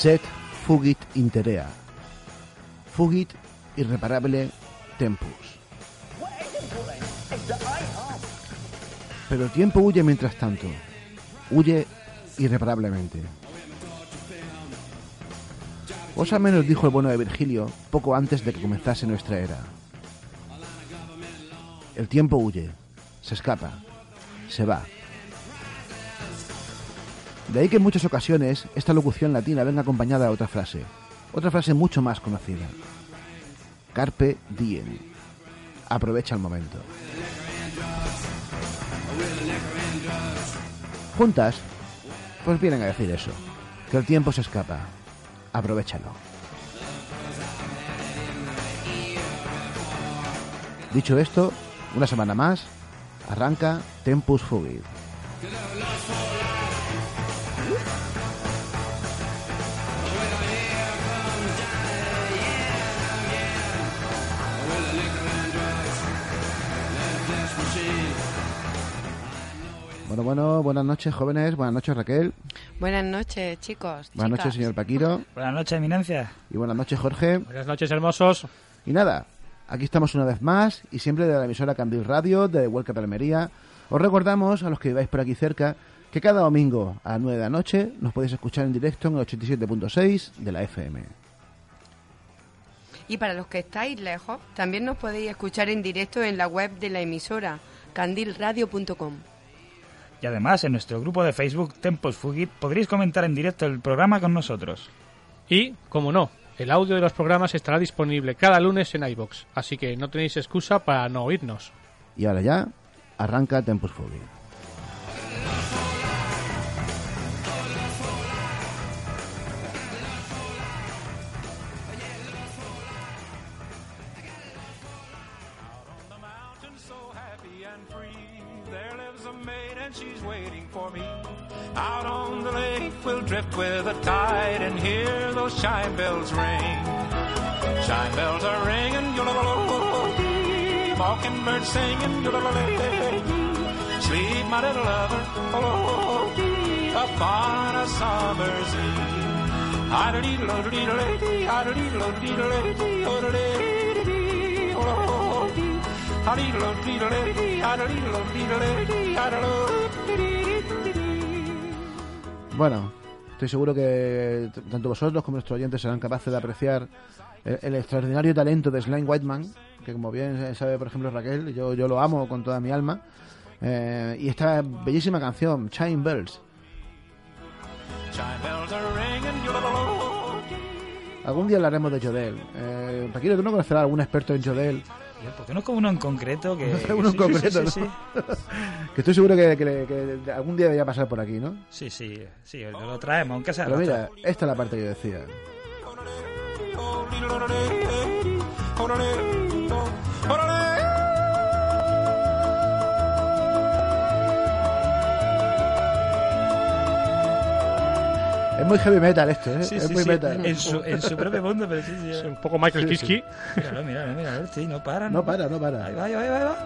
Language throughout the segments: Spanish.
Set fugit interea. Fugit irreparable tempus. Pero el tiempo huye mientras tanto. Huye irreparablemente. Cosa menos dijo el bueno de Virgilio poco antes de que comenzase nuestra era. El tiempo huye, se escapa, se va. De ahí que en muchas ocasiones esta locución latina venga acompañada de otra frase, otra frase mucho más conocida. Carpe diem. Aprovecha el momento. Juntas, pues vienen a decir eso, que el tiempo se escapa. Aprovechalo. Dicho esto, una semana más, arranca Tempus Fugit. Bueno, bueno, buenas noches, jóvenes. Buenas noches, Raquel. Buenas noches, chicos. Buenas noches, señor Paquiro. Buenas noches, eminencia. Y buenas noches, Jorge. Buenas noches, hermosos. Y nada, aquí estamos una vez más y siempre de la emisora Candil Radio, de Huelca de Almería. Os recordamos, a los que viváis por aquí cerca, que cada domingo a las 9 de la noche nos podéis escuchar en directo en el 87.6 de la FM. Y para los que estáis lejos, también nos podéis escuchar en directo en la web de la emisora, candilradio.com. Y además, en nuestro grupo de Facebook Tempos Fugit podréis comentar en directo el programa con nosotros. Y, como no, el audio de los programas estará disponible cada lunes en iBox, así que no tenéis excusa para no oírnos. Y ahora ya, arranca Tempus Fugit. Those chime bells ring. Chime bells are ringing, yo-lo-lo-lo-dee. Mockingbird singing, yo-lo-lo-lo-dee. Sleep, my little lover, oh-lo-lo-lo-dee. Upon a summer's eve. Oh-lo-lo-dee. Bueno, estoy seguro que tanto vosotros como nuestros oyentes serán capaces de apreciar el, el extraordinario talento de Slime Whiteman, que como bien sabe, por ejemplo, Raquel, yo, yo lo amo con toda mi alma. Eh, y esta bellísima canción, Chime Bells. Algún día hablaremos de Jodel. Eh, Paquito, ¿tú no conocerás a algún experto en Jodel? ¿Por qué no es como uno en concreto que... Uno en sí, concreto, sí, sí, ¿no? Que estoy seguro que, que- que algún día debería pasar por aquí, ¿no? sí, sí, sí, lo traemos, aunque sea Pero mira, esta es la parte que yo decía. Es muy heavy metal esto, ¿eh? Sí, es sí, muy sí, metal. En su, en su propio mundo, pero sí, sí. Es un poco Michael Sí, sí. Kiske. Míralo, míralo, míralo, sí, no para. No para, no Ahí para. va, ahí va, ahí va, ahí va.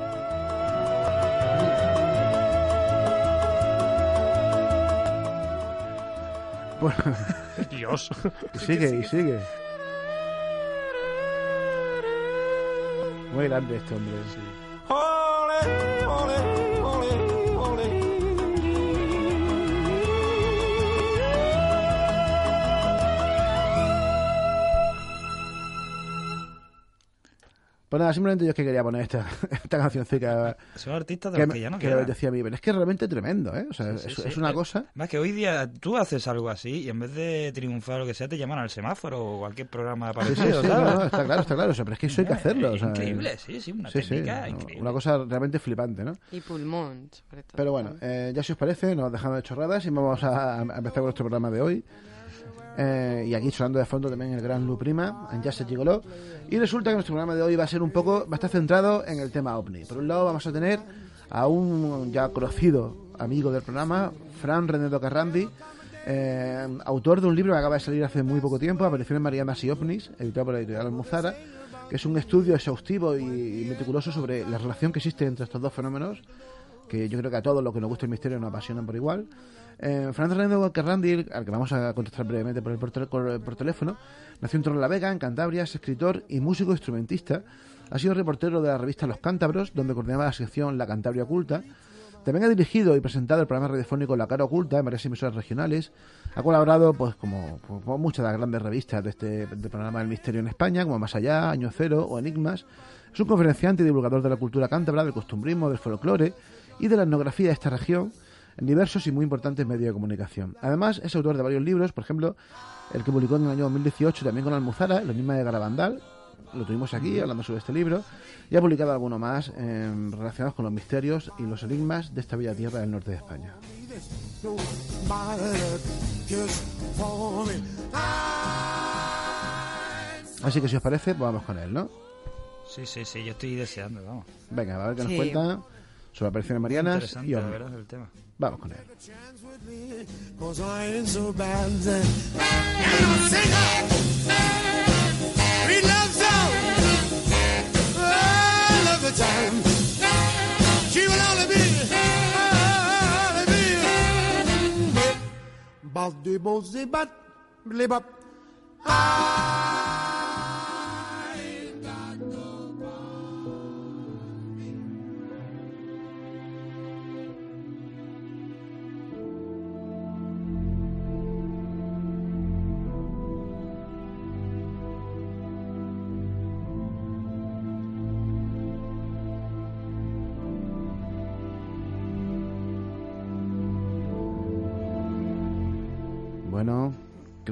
Bueno, Dios. y sigue, y sigue. Muy grande este hombre. Ole, Pues nada, simplemente yo es que quería poner esta, esta cancioncita Son artistas de que, los que ya no que quedan. decía a mí, pero es que es realmente tremendo, ¿eh? O sea, Sí, es, sí. es una Eh, cosa... Más que hoy día tú haces algo así y en vez de triunfar o lo que sea, te llaman al semáforo o cualquier programa Sí, sí, parecido, sí, no, ¿sabes? no, está claro, está claro. O sea, pero es que eso hay que hacerlo. o sea, Increíble, sí, sí, una técnica no, increíble. Una cosa realmente flipante, ¿no? Y pulmón, sobre todo. Pero bueno, eh, ya si os parece, nos dejamos de chorradas y vamos a, a empezar con nuestro programa de hoy. Eh, y aquí sonando de fondo también el gran Lu Prima, Jazz Gigolo. Y resulta que nuestro programa de hoy va a ser un poco, va a estar centrado en el tema OVNI. Por un lado vamos a tener a un ya conocido amigo del programa, Fran Renedo Carrandi, eh, autor de un libro que acaba de salir hace muy poco tiempo, Apariciones Marianas y OVNIs, editado por la editorial Almuzara, que es un estudio exhaustivo y meticuloso sobre la relación que existe entre estos dos fenómenos que yo creo que a todos los que nos gusta el misterio nos apasionan por igual. Eh, Fernando Renéndez Carrandi, al que vamos a contestar brevemente por, el, teléfono, nació en Torrelavega, en Cantabria, es escritor y músico instrumentista. Ha sido reportero de la revista Los Cántabros, donde coordinaba la sección La Cantabria Oculta. También ha dirigido y presentado el programa radiofónico La Cara Oculta en varias emisoras regionales. Ha colaborado, pues, como, como muchas de las grandes revistas de este programa del misterio en España, como Más Allá, Año Cero o Enigmas. Es un conferenciante y divulgador de la cultura cántabra, del costumbrismo, del folclore y de la etnografía de esta región en diversos y muy importantes medios de comunicación. Además, es autor de varios libros, por ejemplo, el que publicó en el año 2018 también con Almuzara, El enigma de Garabandal, lo tuvimos aquí hablando sobre este libro, y ha publicado alguno más eh, relacionados con los misterios y los enigmas de esta bella tierra del norte de España. Así que si os parece, pues vamos con él, ¿no? Sí, sí, sí, yo estoy deseando, vamos. Venga, a ver qué nos Sí. cuenta sobre apariciones marianas Interesante, y la verdad, el tema. Vamos con él. Cause I ain't so bad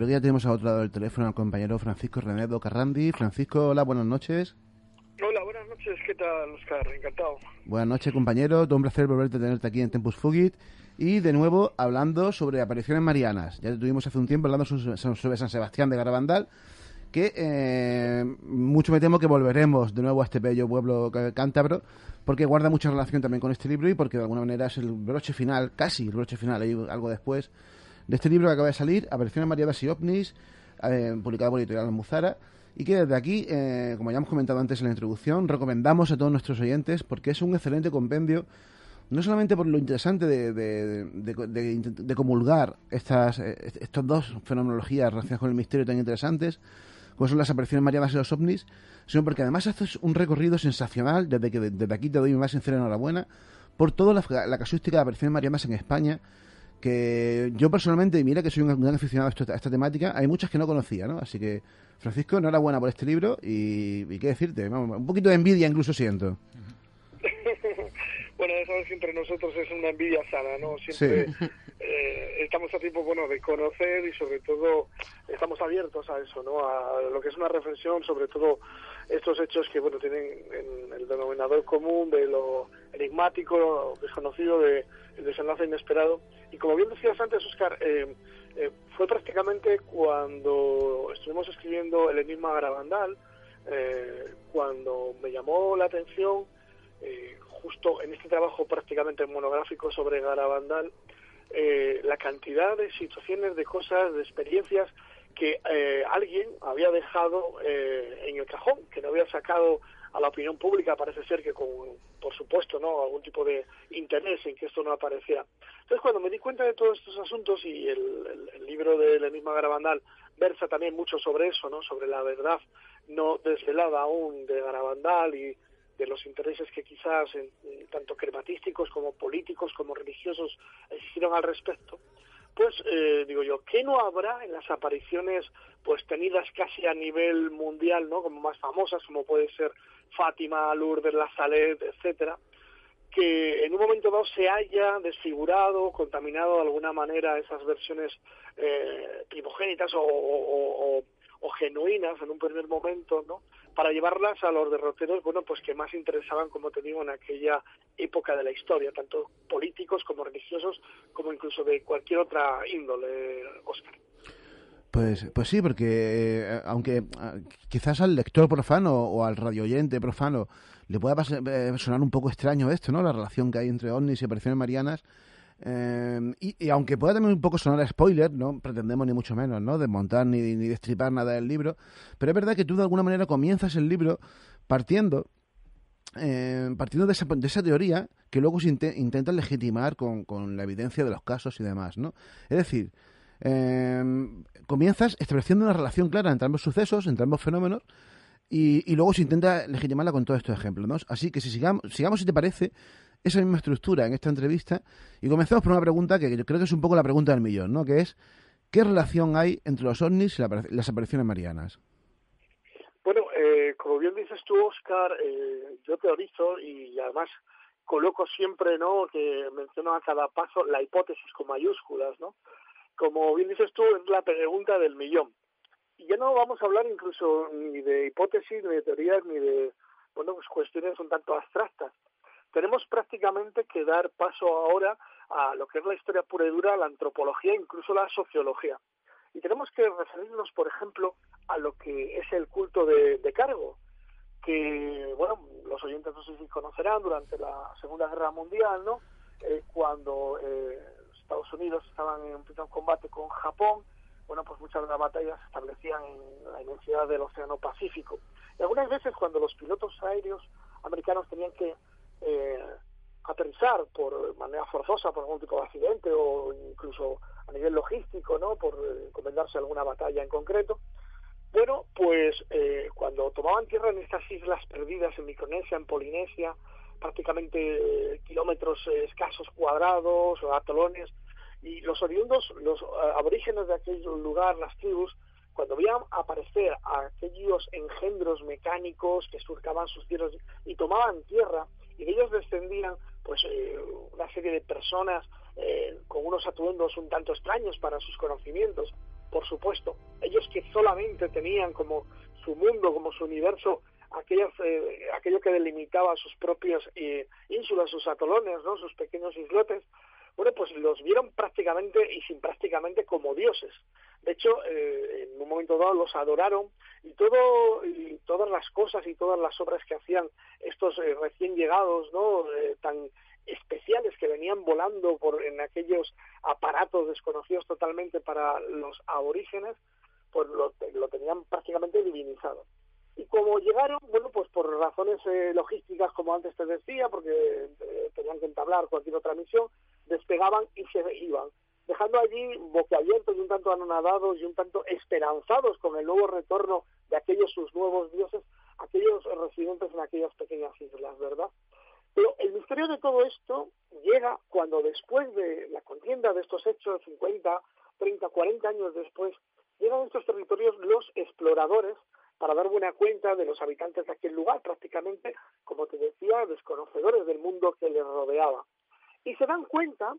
creo que ya tenemos a otro lado del teléfono al compañero Francisco Renedo Carrandi. Francisco, hola, buenas noches. Hola, buenas noches. ¿Qué tal, Oscar? Encantado. Buenas noches, compañero. Todo un placer volverte a tenerte aquí en Tempus Fugit. Y de nuevo hablando sobre apariciones marianas. Ya tuvimos hace un tiempo hablando so- so- sobre San Sebastián de Garabandal. Que eh, mucho me temo que volveremos de nuevo a este bello pueblo cántabro. Porque guarda mucha relación también con este libro y porque de alguna manera es el broche final, casi el broche final, hay algo después, de este libro que acaba de salir, Apariciones marianas y ovnis, eh, publicado por Editorial Almuzara, y que desde aquí, eh, como ya hemos comentado antes en la introducción, recomendamos a todos nuestros oyentes porque es un excelente compendio, no solamente por lo interesante de, de, de- comulgar estas, eh, estas dos fenomenologías relacionadas con el misterio tan interesantes, como son las apariciones marianas y los ovnis, sino porque además haces un recorrido sensacional, desde que desde aquí te doy mi más sincera enhorabuena, por toda la, casuística de apariciones marianas en España, que yo personalmente, mira que soy un gran aficionado a, esto- a esta temática, hay muchas que no conocía, ¿no? Así que, Francisco, enhorabuena por este libro y, y qué decirte, vamos, un poquito de envidia incluso siento. Bueno, eso entre nosotros es una envidia sana, ¿no? Siempre eh, estamos a tiempo, bueno, de conocer y sobre todo estamos abiertos a eso, ¿no? A lo que es una reflexión sobre todo estos hechos que, bueno, tienen en el denominador común de lo enigmático, desconocido, de el desenlace inesperado. Y como bien decías antes, Oscar, eh, eh, fue prácticamente cuando estuvimos escribiendo El Enigma Garabandal, eh, cuando me llamó la atención eh, justo en este trabajo prácticamente monográfico sobre Garabandal, eh, la cantidad de situaciones, de cosas, de experiencias que eh, alguien había dejado eh, en el cajón, que no había sacado a la opinión pública, parece ser que con, por supuesto, no algún tipo de interés en que esto no apareciera. Entonces, cuando me di cuenta de todos estos asuntos y el, el- el libro enigma Garabandal versa también mucho sobre eso, ¿no? Sobre la verdad no desvelada aún de Garabandal y de los intereses que quizás en tanto crematísticos como políticos como religiosos existieron al respecto pues eh, digo yo, ¿qué no habrá en las apariciones pues tenidas casi a nivel mundial, ¿no? Como más famosas, como puede ser Fátima, Lourdes, La Salette, etcétera, que en un momento dado se haya desfigurado, contaminado de alguna manera esas versiones eh, primogénitas o genuinas en un primer momento, ¿no? Para llevarlas a los derroteros, bueno, pues que más interesaban, como te digo, en aquella época de la historia, tanto políticos como religiosos, como incluso de cualquier otra índole, Oscar. Pues, pues sí, porque eh, aunque ah, quizás al lector profano o al radioyente profano le pueda pas- eh, sonar un poco extraño esto, ¿no? La relación que hay entre ovnis y apariciones marianas. Eh, y, aunque pueda también un poco sonar spoiler, no pretendemos ni mucho menos, ¿no? Desmontar ni, ni destripar nada del libro. Pero es verdad que tú de alguna manera comienzas el libro partiendo eh, partiendo de esa, de esa teoría que luego se inte- intentan legitimar con, con la evidencia de los casos y demás, ¿no? Es decir, eh, comienzas estableciendo una relación clara entre ambos sucesos, entre ambos fenómenos, y, y luego se intenta legitimarla con todos estos ejemplos, ¿no? Así que si sigamos, sigamos si te parece, esa misma estructura en esta entrevista, y comenzamos por una pregunta que yo creo que es un poco la pregunta del millón, ¿no? Que es, ¿qué relación hay entre los ovnis y la las apariciones marianas? Bueno, eh, como bien dices tú, Oscar, eh, yo teorizo y además coloco siempre, ¿no? Que menciono a cada paso la hipótesis con mayúsculas, ¿no? Como bien dices tú, es la pregunta del millón. Y ya no vamos a hablar incluso ni de hipótesis, ni de teorías, ni de, bueno, pues cuestiones un tanto abstractas. Tenemos prácticamente que dar paso ahora a lo que es la historia pura y dura, la antropología, incluso la sociología. Y tenemos que referirnos, por ejemplo, a lo que es el culto de, cargo, que, bueno, los oyentes no sé si conocerán durante la Segunda Guerra Mundial, ¿no? Eh, cuando eh, Estados Unidos estaban en pleno combate con Japón, bueno, pues muchas de las batallas se establecían en la inmensidad del Océano Pacífico. Y algunas veces cuando los pilotos aéreos americanos tenían que eh, aterrizar por manera forzosa por algún tipo de accidente o incluso a nivel logístico, ¿no? Por eh, encomendarse a alguna batalla en concreto. Bueno, pues eh, cuando tomaban tierra en estas islas perdidas en Micronesia, en Polinesia, prácticamente eh, kilómetros eh, escasos cuadrados o atolones, y los oriundos, los aborígenes de aquel lugar, las tribus, cuando veían aparecer aquellos engendros mecánicos que surcaban sus tierras y tomaban tierra, y de ellos descendían pues eh, una serie de personas eh, con unos atuendos un tanto extraños para sus conocimientos, por supuesto, ellos que solamente tenían como su mundo, como su universo, aquellas, eh, aquello que delimitaba sus propias eh, ínsulas, sus atolones, ¿no? sus pequeños islotes, bueno, pues los vieron prácticamente y sin prácticamente como dioses. De hecho, eh, en un momento dado los adoraron y todo y todas las cosas y todas las obras que hacían estos eh, recién llegados, ¿no? Eh, tan especiales que venían volando por en aquellos aparatos desconocidos totalmente para los aborígenes, pues lo, lo tenían prácticamente divinizado. Y como llegaron, bueno, pues por razones eh, logísticas, como antes te decía, porque eh, tenían que entablar cualquier otra misión, despegaban y se iban, dejando allí boquiabiertos y un tanto anonadados y un tanto esperanzados con el nuevo retorno de aquellos sus nuevos dioses, aquellos residentes en aquellas pequeñas islas, ¿verdad? Pero el misterio de todo esto llega cuando después de la contienda de estos hechos, 50, 30, 40 años después, llegan a estos territorios los exploradores para dar buena cuenta de los habitantes de aquel lugar, prácticamente, como te decía, desconocedores del mundo que les rodeaba. Y se dan cuenta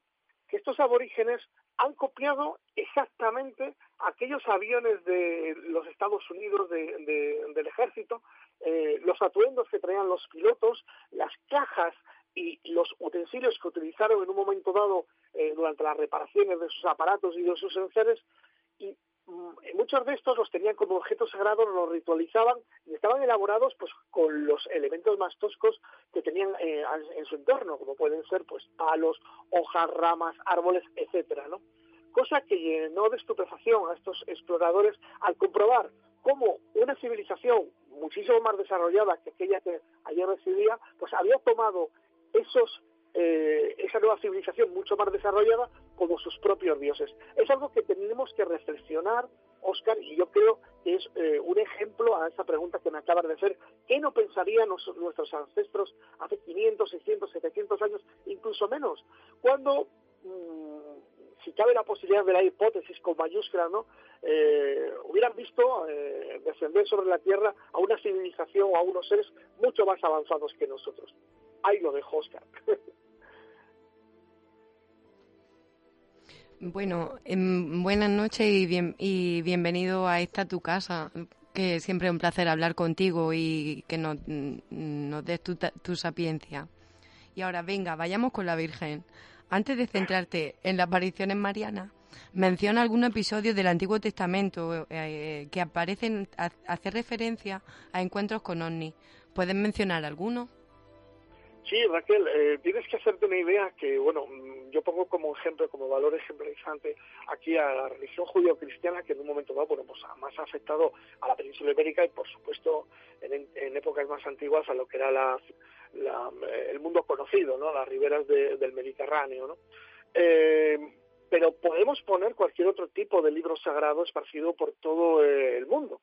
que estos aborígenes han copiado exactamente aquellos aviones de los Estados Unidos, de, de, del ejército, eh, los atuendos que traían los pilotos, las cajas y los utensilios que utilizaron en un momento dado eh, durante las reparaciones de sus aparatos y de sus enseres, y muchos de estos los tenían como objetos sagrados, los ritualizaban y estaban elaborados pues con los elementos más toscos que tenían eh, en su entorno, como pueden ser pues palos, hojas, ramas, árboles, etcétera, ¿no? Cosa que llenó de estupefacción a estos exploradores al comprobar cómo una civilización muchísimo más desarrollada que aquella que ayer residía, pues había tomado esos eh, esa nueva civilización mucho más desarrollada como sus propios dioses. Es algo que tenemos que reflexionar, Oscar, y yo creo que es eh, un ejemplo a esa pregunta que me acabas de hacer. ¿Qué no pensarían nuestros ancestros hace 500, 600, 700 años, incluso menos? Cuando, mmm, si cabe la posibilidad de la hipótesis con mayúsculas, ¿no? Eh, hubieran visto eh, descender sobre la Tierra a una civilización o a unos seres mucho más avanzados que nosotros. Ahí lo dejo, Oscar. Bueno, eh, buenas noches y, bien, y bienvenido a esta tu casa, que siempre es un placer hablar contigo y que nos, nos des tu, tu, sapiencia. Y ahora, venga, vayamos con la Virgen. Antes de centrarte en las apariciones marianas, menciona algún episodio del Antiguo Testamento eh, que aparecen, hace referencia a encuentros con ovnis. ¿Puedes mencionar alguno? Sí, Raquel, eh, tienes que hacerte una idea que, bueno, yo pongo como ejemplo, como valor ejemplarizante aquí a la religión judío-cristiana que en un momento dado, bueno, pues más ha afectado a la península ibérica y, por supuesto, en, épocas más antiguas a lo que era la, eh, el mundo conocido, ¿no? Las riberas de- del Mediterráneo, ¿no? Eh, pero podemos poner cualquier otro tipo de libro sagrado esparcido por todo eh, el mundo.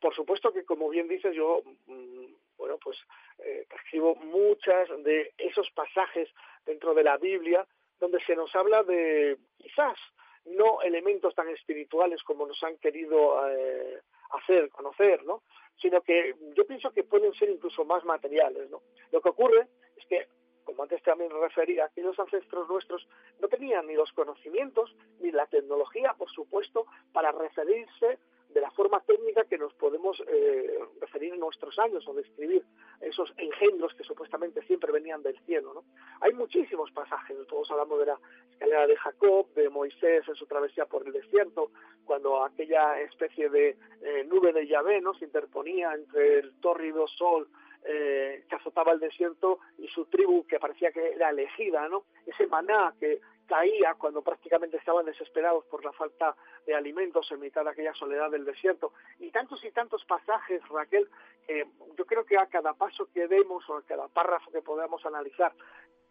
Por supuesto que, como bien dices, yo, mm, bueno, pues eh, escribo muchas de esos pasajes dentro de la Biblia donde se nos habla de, quizás, no elementos tan espirituales como nos han querido eh, hacer conocer, ¿no? Sino que yo pienso que pueden ser incluso más materiales, ¿no? Lo que ocurre es que, como antes también refería, aquellos ancestros nuestros no tenían ni los conocimientos ni la tecnología, por supuesto, para referirse de la forma técnica que nos podemos eh, referir en nuestros años o describir esos engendros que supuestamente siempre venían del cielo. ¿no? Hay muchísimos pasajes, todos hablamos de la escalera de Jacob, de Moisés en su travesía por el desierto, cuando aquella especie de eh, nube de Yahvé ¿no? se interponía entre el tórrido sol eh, que azotaba el desierto y su tribu que parecía que era elegida, ¿no? ese maná que caía cuando prácticamente estaban desesperados por la falta de alimentos en mitad de aquella soledad del desierto. Y tantos y tantos pasajes, Raquel, que yo creo que a cada paso que demos o a cada párrafo que podamos analizar,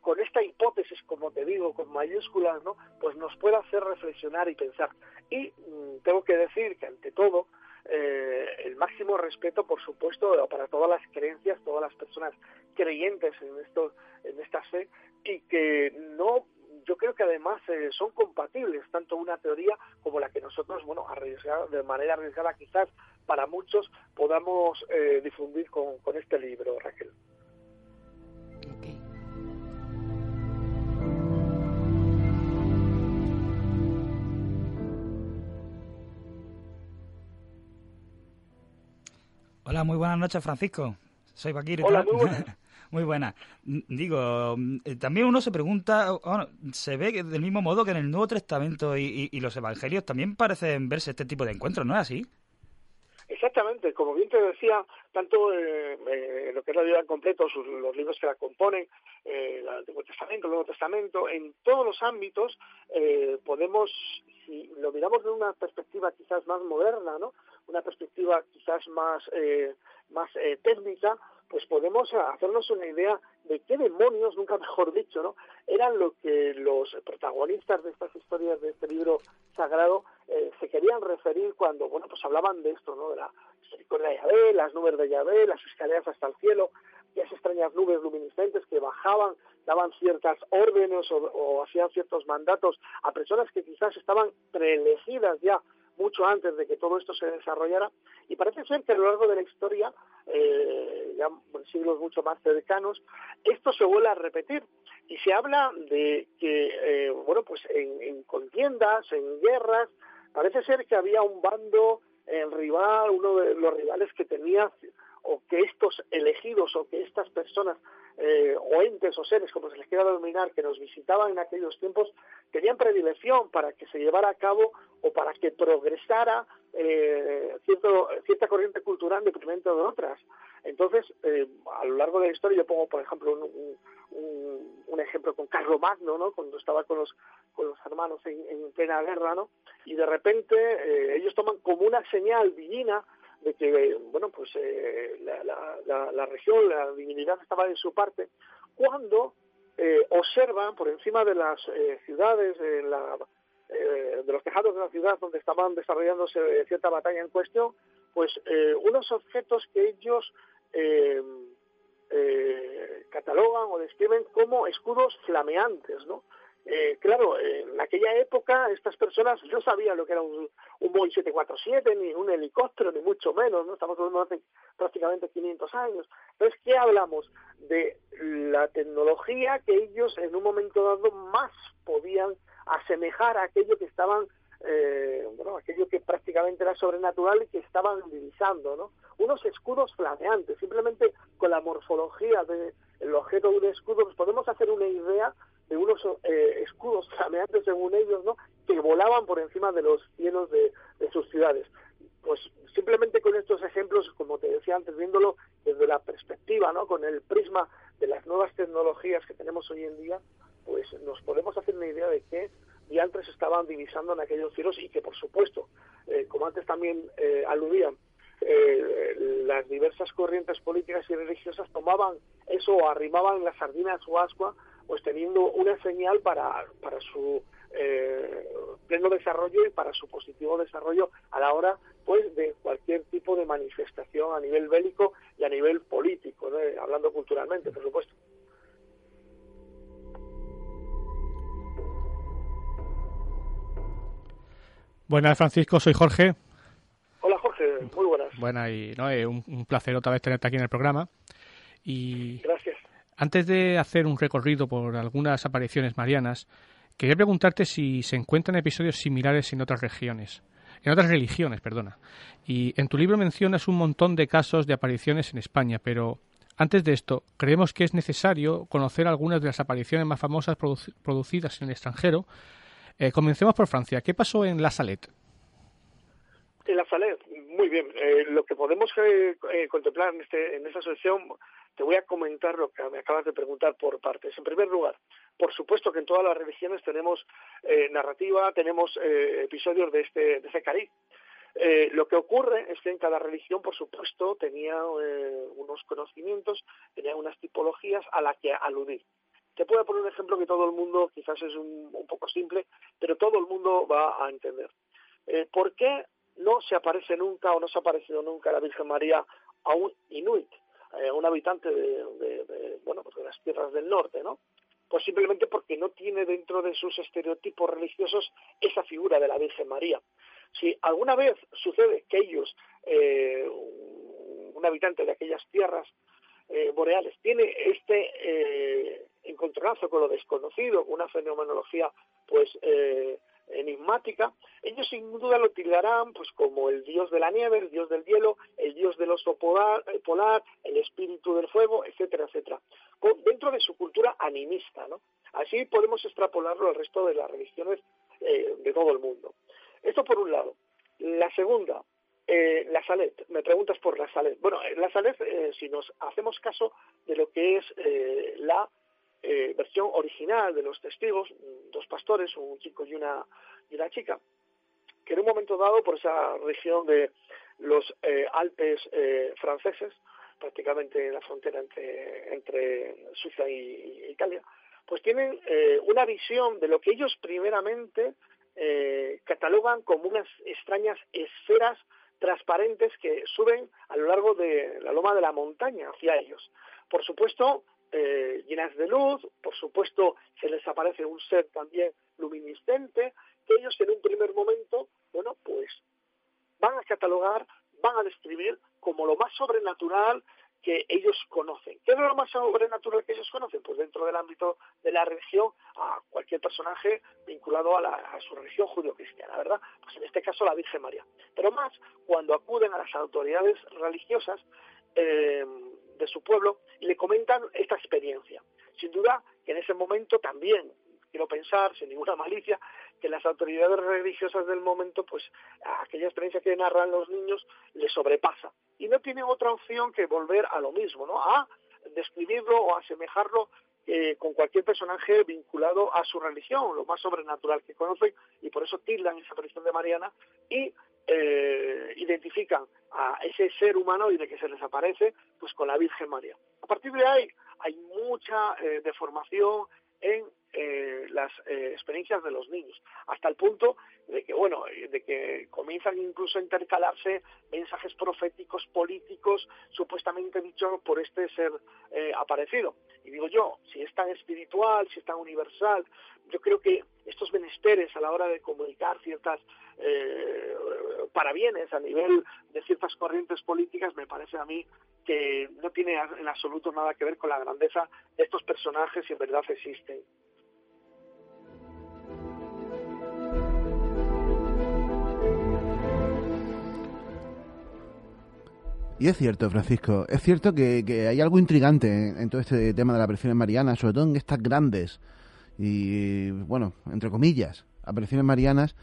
con esta hipótesis, como te digo, con mayúsculas, ¿no? Pues nos puede hacer reflexionar y pensar. Y mm, tengo que decir que ante todo, eh, el máximo respeto, por supuesto, para todas las creencias, todas las personas creyentes en esto, en esta fe, y que no yo creo que además eh, son compatibles tanto una teoría como la que nosotros, bueno, arriesgar, de manera arriesgada quizás para muchos podamos eh, difundir con, con, este libro, Raquel. Okay. Hola, muy buenas noches, Francisco. Soy Paquir. Hola, muy buenas. Muy buena. Digo, también uno se pregunta, bueno, se ve que del mismo modo que en el Nuevo Testamento y, los Evangelios también parecen verse este tipo de encuentros, ¿no es así? Exactamente, como bien te decía, tanto eh, eh, lo que es la Biblia en completo, sus, los libros que la componen, eh, el Antiguo Testamento, el Nuevo Testamento, en todos los ámbitos eh, podemos, si lo miramos de una perspectiva quizás más moderna, ¿no? una perspectiva quizás más, eh, más eh, técnica, pues podemos hacernos una idea de qué demonios, nunca mejor dicho, ¿no? eran lo que los protagonistas de estas historias de este libro sagrado eh, se querían referir cuando, bueno, pues hablaban de esto, ¿no? De la misericordia de Yahvé, las nubes de Yahvé, las escaleras hasta el cielo, esas extrañas nubes luminiscentes que bajaban, daban ciertas órdenes o, o hacían ciertos mandatos a personas que quizás estaban preelegidas ya mucho antes de que todo esto se desarrollara. Y parece ser que a lo largo de la historia, eh, ya siglos mucho más cercanos, esto se vuelve a repetir. Y se habla de que, eh, bueno, pues en, en, contiendas, en guerras, parece ser que había un bando, el rival, uno de los rivales que tenía o que estos elegidos o que estas personas eh, o entes o seres, como se les quiera denominar, que nos visitaban en aquellos tiempos, tenían predilección para que se llevara a cabo o para que progresara eh, cierto, cierta corriente cultural detrimento de otras. Entonces, eh, a lo largo de la historia, yo pongo, por ejemplo, un, un, un ejemplo con Carlo Magno, ¿no? cuando estaba con los, con los hermanos en, en plena guerra, ¿no? y de repente eh, ellos toman como una señal divina de que, bueno, pues eh, la, la, la, la, región, la divinidad estaba en su parte, cuando eh, observan por encima de las eh, ciudades, eh, de los tejados de la ciudad donde estaban desarrollándose cierta batalla en cuestión, pues eh, unos objetos que ellos eh, eh, catalogan o describen como escudos flameantes, ¿no? Eh, claro, en aquella época estas personas no sabían lo que era un, un Boeing 747, ni un helicóptero, ni mucho menos, ¿no? Estamos hablando hace prácticamente 500 años. Entonces, ¿qué hablamos? De la tecnología que ellos en un momento dado más podían asemejar a aquello que estaban, eh, bueno, aquello que prácticamente era sobrenatural y que estaban divisando, ¿no? Unos escudos flameantes, simplemente con la morfología del objeto de un escudo, nos podemos hacer una idea de unos eh, escudos flameantes según ellos, ¿no? Que volaban por encima de los cielos de, de, sus ciudades. Pues simplemente con estos ejemplos, como te decía antes, viéndolo desde la perspectiva, ¿no? Con el prisma de las nuevas tecnologías que tenemos hoy en día, pues nos podemos hacer una idea de qué diantres estaban divisando en aquellos cielos y que, por supuesto, eh, como antes también eh, aludían, eh, las diversas corrientes políticas y religiosas tomaban eso o arrimaban la sardina a su ascua, pues teniendo una señal para, para su eh, pleno desarrollo y para su positivo desarrollo a la hora pues de cualquier tipo de manifestación a nivel bélico y a nivel político, ¿no? hablando culturalmente, por supuesto. Buenas, Francisco, soy Jorge. Muy buenas. Buenas y no, eh, un, un placer otra vez tenerte aquí en el programa. Y Gracias. antes de hacer un recorrido por algunas apariciones marianas, quería preguntarte si se encuentran episodios similares en otras regiones, en otras religiones, perdona. Y en tu libro mencionas un montón de casos de apariciones en España, pero antes de esto, creemos que es necesario conocer algunas de las apariciones más famosas produ- producidas en el extranjero. Eh, comencemos por Francia. ¿Qué pasó en La Salette? En la Salet, muy bien. Eh, lo que podemos eh, eh, contemplar en, este, en esta sección, te voy a comentar lo que me acabas de preguntar por partes. En primer lugar, por supuesto que en todas las religiones tenemos eh, narrativa, tenemos episodios de este, de este cariz. Lo que ocurre es que en cada religión, por supuesto, tenía unos conocimientos, tenía unas tipologías a las que aludir. Te puedo poner un ejemplo que todo el mundo, quizás es un, un poco simple, pero todo el mundo va a entender. ¿Por qué no se aparece nunca o no se ha aparecido nunca la Virgen María a un inuit, eh, un habitante de, bueno, pues de las tierras del norte, ¿no? Pues simplemente porque no tiene dentro de sus estereotipos religiosos esa figura de la Virgen María. Si alguna vez sucede que ellos, eh, un- habitante de aquellas tierras eh, boreales, tiene este encontronazo con lo desconocido, con una fenomenología pues enigmática, ellos sin duda lo tildarán pues como el dios de la nieve, el dios del hielo, el dios del oso polar, eh, polar el espíritu del fuego, etcétera, etcétera, dentro de su cultura animista, ¿no? Así podemos extrapolarlo al resto de las religiones eh, de todo el mundo. Esto por un lado. La segunda, eh, la Salet. Me preguntas por la Salet. Bueno, la Salet, si nos hacemos caso de lo que es la eh, versión original de los testigos, dos pastores, un chico y una, y una chica, que en un momento dado por esa región de los eh, Alpes eh, franceses, prácticamente en la frontera entre, entre Suiza y, y Italia, pues tienen eh, una visión de lo que ellos primeramente catalogan como unas extrañas esferas transparentes que suben a lo largo de la loma de la montaña hacia ellos. Por supuesto, eh, llenas de luz, por supuesto se les aparece un ser también luminiscente, que ellos en un primer momento, bueno, pues van a catalogar, van a describir como lo más sobrenatural que ellos conocen. ¿Qué es lo más sobrenatural que ellos conocen? Pues dentro del ámbito de la religión, a cualquier personaje vinculado a, la, su religión judio-cristiana, ¿verdad? Pues en este caso la Virgen María. Pero más cuando acuden a las autoridades religiosas eh, de su pueblo y le comentan esta experiencia. Sin duda que en ese momento también, quiero pensar, sin ninguna malicia, que las autoridades religiosas del momento, pues aquella experiencia que narran los niños les sobrepasa. Y no tienen otra opción que volver a lo mismo, ¿no? A describirlo o asemejarlo eh, con cualquier personaje vinculado a su religión, lo más sobrenatural que conocen, y por eso tildan esa aparición de Mariana y eh, identifican a ese ser humano y de que se les aparece, pues con la Virgen María. A partir de ahí hay mucha eh, deformación en eh, las experiencias de los niños, hasta el punto de que, bueno, de que comienzan incluso a intercalarse mensajes proféticos políticos supuestamente dichos por este ser aparecido. Y digo yo, si es tan espiritual, si es tan universal, yo creo que estos menesteres a la hora de comunicar ciertas parabienes a nivel de ciertas corrientes políticas me parece a mí que no tiene en absoluto nada que ver con la grandeza de estos personajes si en verdad existen. Y es cierto, Francisco, es cierto que, hay algo intrigante en, en todo este tema de las apariciones marianas, sobre todo en estas grandes y, bueno, entre comillas, apariciones marianas,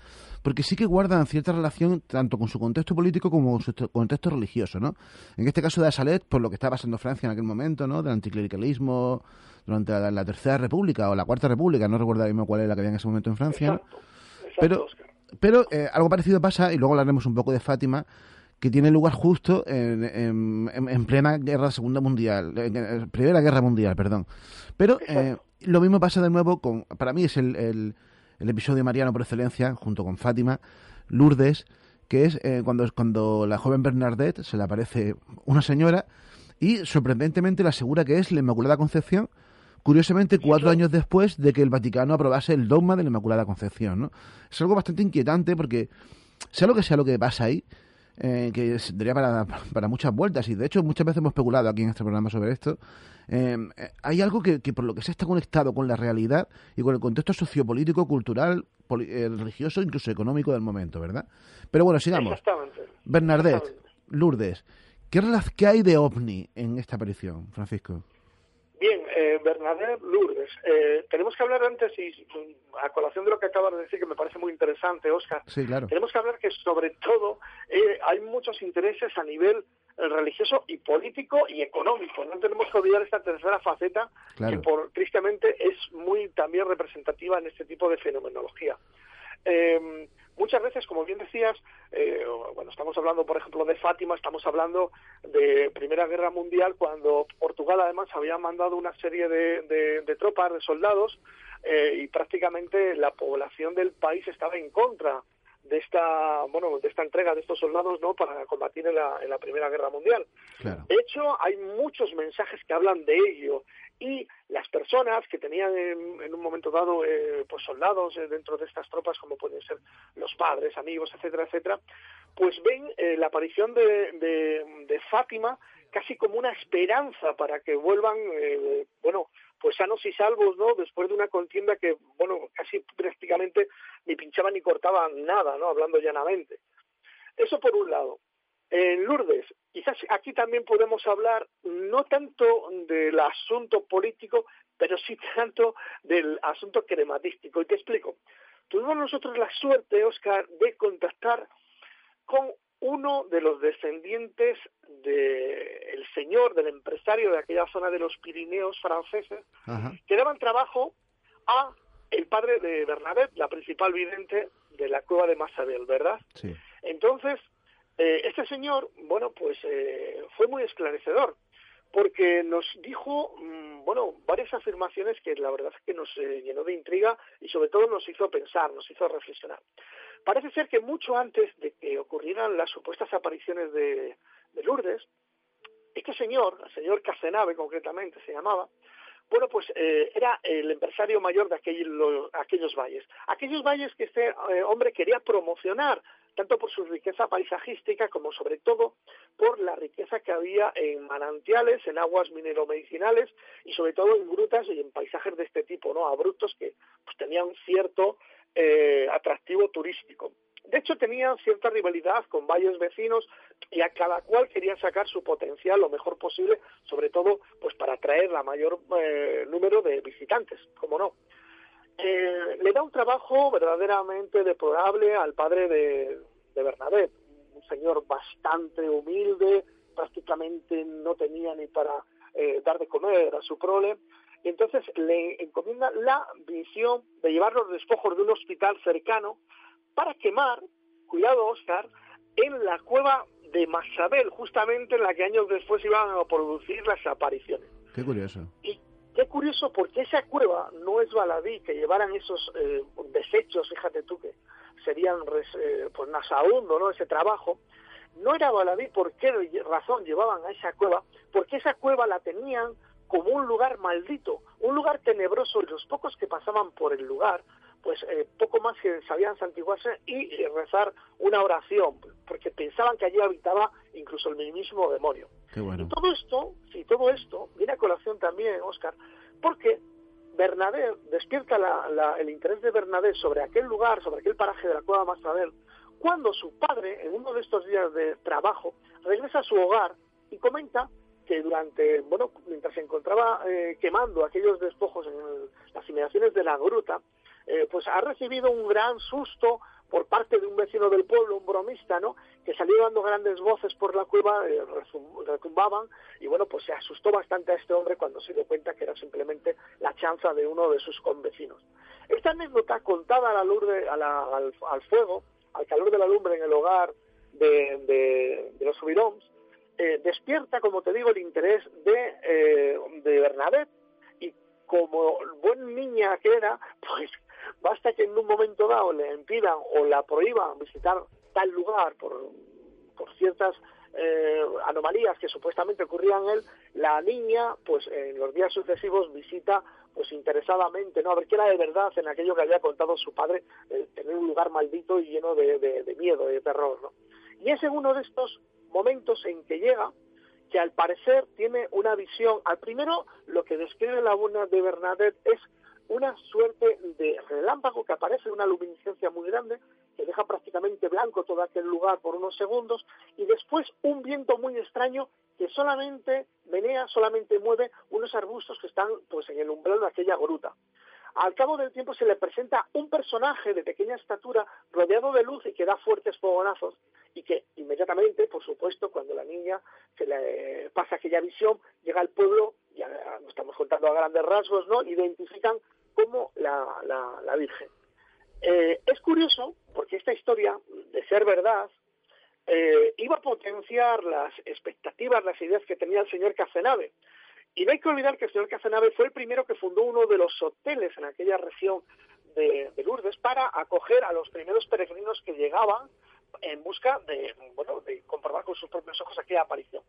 porque sí que guardan cierta relación tanto con su contexto político como con su te- contexto religioso, ¿no? En este caso de Asalet, por lo que estaba pasando Francia en aquel momento, ¿no? Del anticlericalismo durante la, la Tercera República o la Cuarta República, no recuerdo mismo cuál era la que había en ese momento en Francia, ¿no? Exacto, exacto, Pero, pero eh, algo parecido pasa, y luego hablaremos un poco de Fátima, que tiene lugar justo en, en- en- en plena guerra segunda mundial, en- en- primera guerra mundial, perdón. Pero eh, lo mismo pasa de nuevo con, para mí es el, el, el episodio mariano por excelencia, junto con Fátima, Lourdes, que es eh, cuando, cuando la joven Bernadette se le aparece una señora y sorprendentemente le asegura que es la Inmaculada Concepción, curiosamente cuatro años después de que el Vaticano aprobase el dogma de la Inmaculada Concepción. ¿no? Es algo bastante inquietante porque sea lo que sea lo que pasa ahí, eh, que daría para, para muchas vueltas y de hecho muchas veces hemos especulado aquí en este programa sobre esto, eh, eh, hay algo que, que por lo que se está conectado con la realidad y con el contexto sociopolítico, cultural, eh, religioso, incluso económico del momento, ¿verdad? Pero bueno, sigamos. Exactamente. Bernadette, Exactamente. Lourdes, ¿qué, ¿qué hay de ovni en esta aparición, Francisco? Bien, eh, Bernadette Lourdes. Eh, tenemos que hablar antes, y mm, a colación de lo que acabas de decir, que me parece muy interesante, Oscar, Sí, claro. tenemos que hablar que sobre todo eh, hay muchos intereses a nivel religioso y político y económico. No tenemos que olvidar esta tercera faceta Claro. que por, tristemente es muy también representativa en este tipo de fenomenología. Eh, muchas veces, como bien decías, eh, bueno, estamos hablando, por ejemplo, de Fátima, estamos hablando de Primera Guerra Mundial, cuando Portugal además había mandado una serie de, de- de tropas, de soldados, eh, y prácticamente la población del país estaba en contra de esta, bueno, de esta entrega de estos soldados, ¿no? Para combatir en la, en la Primera Guerra Mundial. claro. De hecho, hay muchos mensajes que hablan de ello y las personas que tenían en, en un momento dado eh, pues soldados eh, dentro de estas tropas, como pueden ser los padres, amigos, etcétera, etcétera, pues ven eh, la aparición de, de, de Fátima casi como una esperanza para que vuelvan, eh, bueno, pues sanos y salvos, ¿no? Después de una contienda que, bueno, casi prácticamente ni pinchaban ni cortaban nada, ¿no? Hablando llanamente. Eso por un lado. En Lourdes, quizás aquí también podemos hablar no tanto del asunto político, pero sí tanto del asunto crematístico. Y te explico. Tuvimos nosotros la suerte, Oscar, de contactar con uno de los descendientes del señor, del empresario de aquella zona de los Pirineos franceses, Ajá. que daban trabajo a el padre de Bernadette, la principal vidente de la cueva de Massabel, ¿verdad? Sí. Entonces, eh, este señor, bueno, pues eh, fue muy esclarecedor, porque nos dijo, mm, bueno, varias afirmaciones que la verdad es que nos eh, llenó de intriga y sobre todo nos hizo pensar, nos hizo reflexionar. Parece ser que mucho antes de que ocurrieran las supuestas apariciones de, de Lourdes, este señor, el señor Casenave concretamente se llamaba, bueno, pues eh, era el empresario mayor de aquellos, aquellos valles. Aquellos valles que este eh, hombre quería promocionar, tanto por su riqueza paisajística como sobre todo por la riqueza que había en manantiales, en aguas mineromedicinales y sobre todo en grutas y en paisajes de este tipo, ¿no? Abruptos que pues, tenían cierto eh, atractivo turístico. De hecho, tenían cierta rivalidad con valles vecinos y a cada cual querían sacar su potencial lo mejor posible, sobre todo pues para atraer la mayor eh, número de visitantes, como no. Eh, le da un trabajo verdaderamente deplorable al padre de, de Bernadette, un señor bastante humilde, prácticamente no tenía ni para eh, dar de comer a su prole, y entonces le encomienda la misión de llevar los despojos de un hospital cercano para quemar, cuidado Oscar, en la cueva de Masabel, justamente en la que años después iban a producir las apariciones. Qué curioso. Y qué curioso, porque esa cueva no es baladí, que llevaran esos eh, desechos, fíjate tú que serían eh, pues nasahundo, ¿no? Ese trabajo. No era baladí, ¿por qué razón llevaban a esa cueva? Porque esa cueva la tenían como un lugar maldito, un lugar tenebroso, y los pocos que pasaban por el lugar, pues eh, poco más que sabían santiguarse y rezar una oración, porque pensaban que allí habitaba incluso el mismo demonio. Todo esto, sí, todo esto viene a colación también, Oscar, porque Bernadette despierta la- el interés de Bernadette sobre aquel lugar, sobre aquel paraje de la cueva Masabel, cuando su padre, en uno de estos días de trabajo, regresa a su hogar y comenta que durante, bueno, mientras se encontraba eh, quemando aquellos despojos en las inmediaciones de la gruta, eh, pues ha recibido un gran susto por parte de un vecino del pueblo, un bromista, ¿no? Que salió dando grandes voces por la cueva, eh, retumbaban, y bueno, pues se asustó bastante a este hombre cuando se dio cuenta que era simplemente la chanza de uno de sus convecinos. Esta anécdota contada a la luz de- al, fuego, al calor de la lumbre en el hogar de los Subiroms, eh, despierta, como te digo, el interés de, eh, de Bernadette y como buen niña que era, pues basta que en un momento dado le impidan o la prohíban visitar tal lugar por, por ciertas eh, anomalías que supuestamente ocurrían en él, la niña, pues en los días sucesivos visita pues interesadamente, ¿no? A ver qué era de verdad en aquello que había contado su padre, eh, tener un lugar maldito y lleno de, de, miedo, de terror, ¿no? Y es en uno de estos momentos en que llega que al parecer tiene una visión, al primero lo que describe la luna de Bernadette es una suerte de relámpago que aparece, una luminiscencia muy grande, que deja prácticamente blanco todo aquel lugar por unos segundos, y después un viento muy extraño que solamente menea, solamente mueve unos arbustos que están pues en el umbral de aquella gruta. Al cabo del tiempo se le presenta un personaje de pequeña estatura rodeado de luz y que da fuertes fogonazos y que inmediatamente, por supuesto, cuando la niña se le pasa aquella visión, llega al pueblo, ya no estamos contando a grandes rasgos, ¿no? Identifican como la, la, la Virgen. Eh, es curioso porque esta historia, de ser verdad, eh, iba a potenciar las expectativas, las ideas que tenía el señor Cacenave. Y no hay que olvidar que el señor Cacenave fue el primero que fundó uno de los hoteles en aquella región de, de Lourdes para acoger a los primeros peregrinos que llegaban en busca de, bueno, de comprobar con sus propios ojos aquella aparición.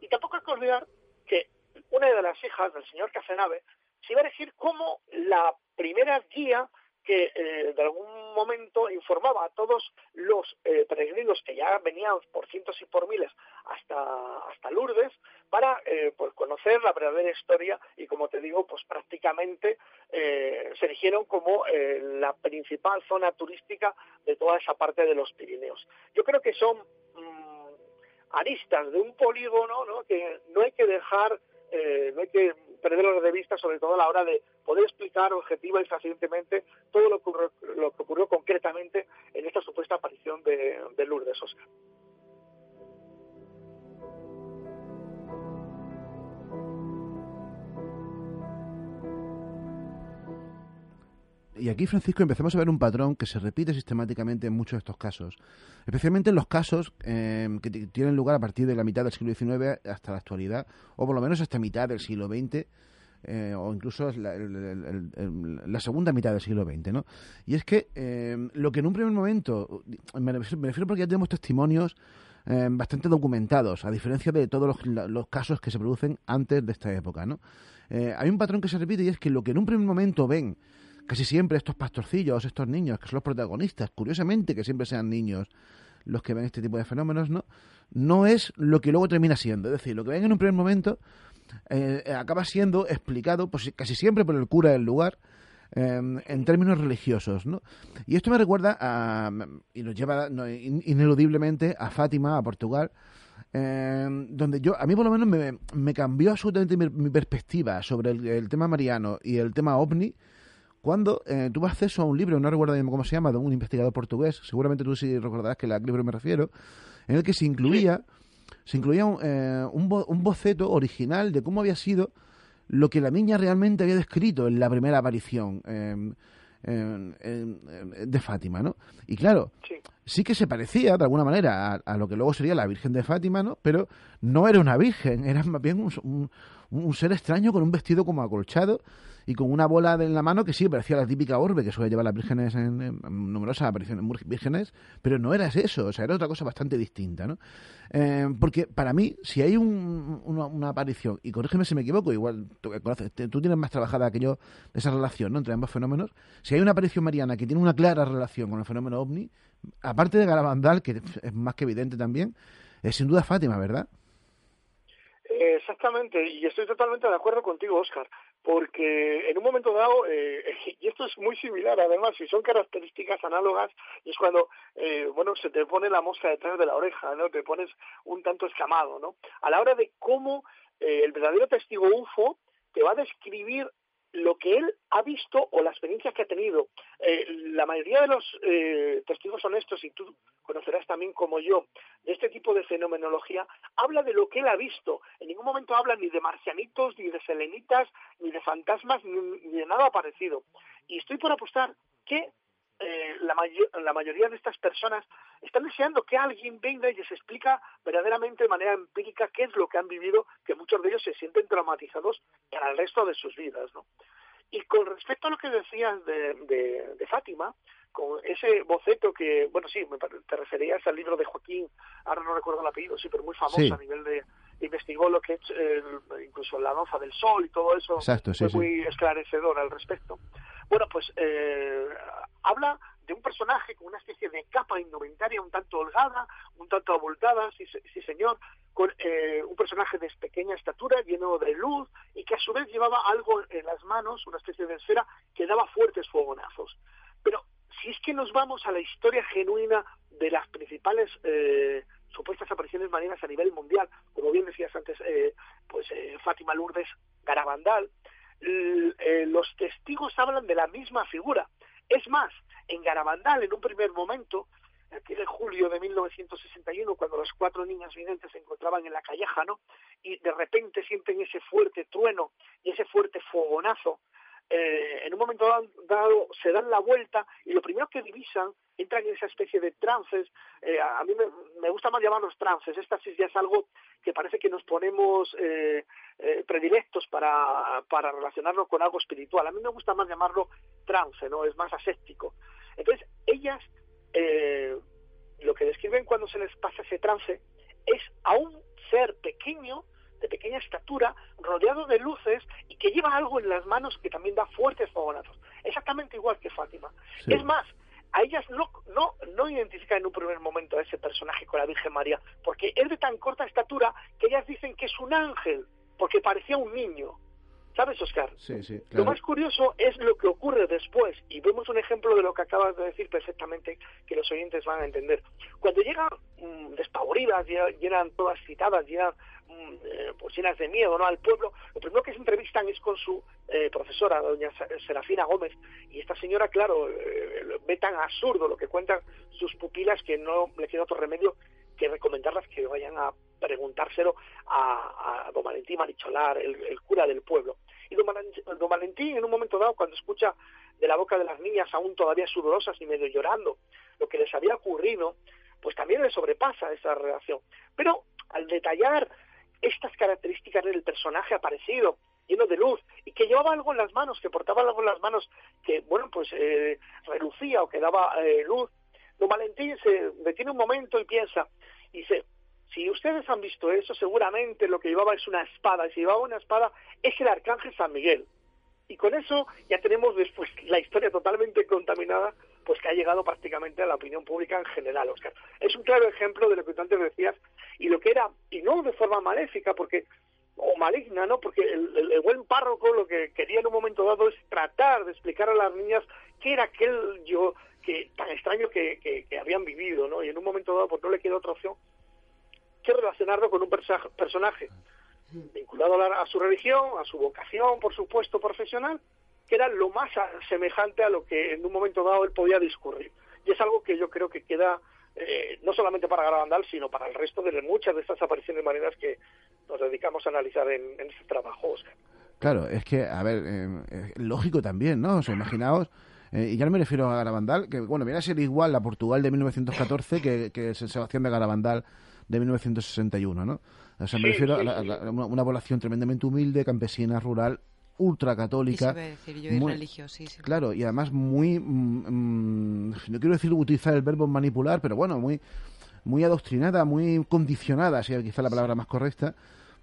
Y tampoco hay que olvidar que una de las hijas del señor Cacenave se iba a elegir como la primera guía que eh, de algún momento informaba a todos los eh, peregrinos que ya venían por cientos y por miles hasta, hasta Lourdes para eh, pues conocer la verdadera historia y como te digo pues prácticamente se eligieron como la principal zona turística de toda esa parte de los Pirineos. Yo creo que son mmm, aristas de un polígono ¿no? que no hay que dejar, no hay que perderlo de vista, sobre todo a la hora de poder explicar objetiva y fehacientemente todo lo que ocurrió, lo que ocurrió concretamente en esta supuesta aparición de, de Lourdes, Oscar. Y aquí, Francisco, empezamos a ver un patrón que se repite sistemáticamente en muchos de estos casos. Especialmente en los casos eh, que tienen lugar a partir de la mitad del siglo XIX hasta la actualidad, o por lo menos hasta mitad del siglo XX, eh, o incluso la, segunda mitad del siglo XX, ¿no? Y es que eh, lo que en un primer momento, me refiero, porque ya tenemos testimonios eh, bastante documentados, a diferencia de todos los, los, casos que se producen antes de esta época, ¿no? Hay un patrón que se repite y es que lo que en un primer momento ven casi siempre estos pastorcillos, estos niños, que son los protagonistas, curiosamente que siempre sean niños los que ven este tipo de fenómenos, ¿no? No es lo que luego termina siendo. Es decir, lo que ven en un primer momento eh, acaba siendo explicado pues, casi siempre por el cura del lugar eh, en términos religiosos, ¿no? Y esto me recuerda a, y nos lleva ineludiblemente a Fátima, a Portugal, eh, donde yo, a mí por lo menos me, me cambió absolutamente mi, mi perspectiva sobre el, el, tema mariano y el tema ovni, cuando eh, tuve acceso a un libro, no recuerdo cómo se llama, de un investigador portugués, seguramente tú sí recordarás que a qué libro me refiero, en el que se incluía, sí. se incluía un, eh, un, bo, un, boceto original de cómo había sido lo que la niña realmente había descrito en la primera aparición eh, de Fátima, ¿no? Y claro, sí. sí. que se parecía de alguna manera a, a, lo que luego sería la Virgen de Fátima, ¿no? Pero no era una virgen, era más bien un, un ser extraño con un vestido como acolchado y con una bola en la mano que sí parecía la típica orbe que suele llevar las vírgenes en, numerosas apariciones vírgenes, pero no era eso, o sea, era otra cosa bastante distinta, ¿no? Eh, porque para mí, si hay un, una, aparición, y corrígeme si me equivoco, igual tú, tú tienes más trabajada que yo esa relación ¿no? entre ambos fenómenos, si hay una aparición mariana que tiene una clara relación con el fenómeno ovni, aparte de Garabandal, que es más que evidente también, es sin duda Fátima, ¿verdad? Exactamente, y estoy totalmente de acuerdo contigo, Oscar, porque en un momento dado, eh, y esto es muy similar, además, si son características análogas, es cuando, eh, bueno, se te pone la mosca detrás de la oreja, ¿no? Te pones un tanto escamado, ¿no? A la hora de cómo eh, el verdadero testigo UFO te va a describir lo que él ha visto o la experiencia que ha tenido. Eh, la mayoría de los eh, testigos honestos, y tú conocerás también como yo, este tipo de fenomenología, habla de lo que él ha visto. En ningún momento habla ni de marcianitos, ni de selenitas, ni de fantasmas, ni, ni de nada parecido. Y estoy por apostar que eh, la, mayo- la mayoría de estas personas están deseando que alguien venga y les explica verdaderamente de manera empírica qué es lo que han vivido, que muchos de ellos se sienten traumatizados para el resto de sus vidas, ¿no? Y con respecto a lo que decías de, de, de Fátima, con ese boceto que, bueno, sí, te referías al libro de Joaquín, ahora no recuerdo el apellido, sí, pero muy famoso Sí. a nivel de, investigó lo que es incluso la danza del sol y todo eso, Exacto, sí, fue sí. muy esclarecedor al respecto. Bueno, pues eh, habla de un personaje con una especie de capa indumentaria un tanto holgada, un tanto abultada, sí, sí señor, con eh, un personaje de pequeña estatura, lleno de luz, y que a su vez llevaba algo en las manos, una especie de esfera, que daba fuertes fogonazos. Pero si es que nos vamos a la historia genuina de las principales eh, supuestas apariciones marinas a nivel mundial, como bien decías antes, eh, pues eh, Fátima Lourdes Garabandal, eh, los testigos hablan de la misma figura. Es más, en Garabandal, en un primer momento, aquel de julio de 1961, cuando las cuatro niñas videntes se encontraban en la calleja, ¿no? Y de repente sienten ese fuerte trueno y ese fuerte fogonazo, eh, en un momento dado se dan la vuelta y lo primero que divisan entran en esa especie de trances. eh, a a mí me, me gusta más llamarlos trances. Esta sí ya es algo que parece que nos ponemos eh, eh, predilectos para, para relacionarlo con algo espiritual. A mí me gusta más llamarlo trance, ¿no? Es más aséptico. Entonces, ellas lo que describen cuando se les pasa ese trance es a un ser pequeño, de pequeña estatura, rodeado de luces y que lleva algo en las manos que también da fuertes fogonazos. Exactamente igual que Fátima. Sí. Es más, a ellas no, no, no identifican en un primer momento a ese personaje con la Virgen María, porque es de tan corta estatura que ellas dicen que es un ángel, porque parecía un niño. ¿Sabes, Oscar? Sí, sí, Lo más curioso es lo que ocurre después, y vemos un ejemplo de lo que acabas de decir perfectamente, que los oyentes van a entender. Cuando llegan mm, despavoridas, lle- llegan todas citadas, llegan mm, eh, pues llenas de miedo ¿no? al pueblo, lo primero que se entrevistan es con su eh, profesora, doña Serafina Gómez, y esta señora, claro, eh, ve tan absurdo lo que cuentan sus pupilas que no le queda otro remedio que recomendarlas que vayan a preguntárselo a, a don Valentín Maricholar, el, el cura del pueblo. Y don Valentín, en un momento dado, cuando escucha de la boca de las niñas, aún todavía sudorosas y medio llorando, lo que les había ocurrido, pues también le sobrepasa esa relación. Pero al detallar estas características del personaje aparecido, lleno de luz, y que llevaba algo en las manos, que portaba algo en las manos que, bueno, pues eh, relucía o que daba eh, luz, don Valentín se detiene un momento y piensa, y dice, si ustedes han visto eso, seguramente lo que llevaba es una espada, y si llevaba una espada es el arcángel San Miguel. Y con eso ya tenemos después la historia totalmente contaminada, pues que ha llegado prácticamente a la opinión pública en general, Oscar. Es un claro ejemplo de lo que tú antes decías y lo que era, y no de forma maléfica, porque o maligna, ¿no? Porque el, buen párroco lo que quería en un momento dado es tratar de explicar a las niñas qué era aquel yo que tan extraño que, que- que habían vivido, ¿no? Y en un momento dado pues no le queda otra opción que relacionarlo con un personaje vinculado a, la- su religión, a su vocación, por supuesto, profesional, que era lo más semejante a lo que en un momento dado él podía discurrir. Y es algo que yo creo que queda eh, no solamente para Garabandal, sino para el resto de muchas de estas apariciones marinas que nos dedicamos a analizar en, en este trabajo, Oscar. Claro, es que, a ver, eh, lógico también, ¿no? Imaginaos, eh, y ya no me refiero a Garabandal, que, bueno, viene a ser igual la Portugal de 1914 que, que San Sebastián de Garabandal de 1961, ¿no? O sea, me Sí, refiero sí, a, la- a la- una, una población tremendamente humilde, campesina, rural, ultracatólica. se iba a decir yo, y muy- religiosísimo. Claro, y además muy, mm, mm, no quiero decir utilizar el verbo manipular, pero bueno, muy, muy adoctrinada, muy condicionada, sería quizá la palabra más correcta,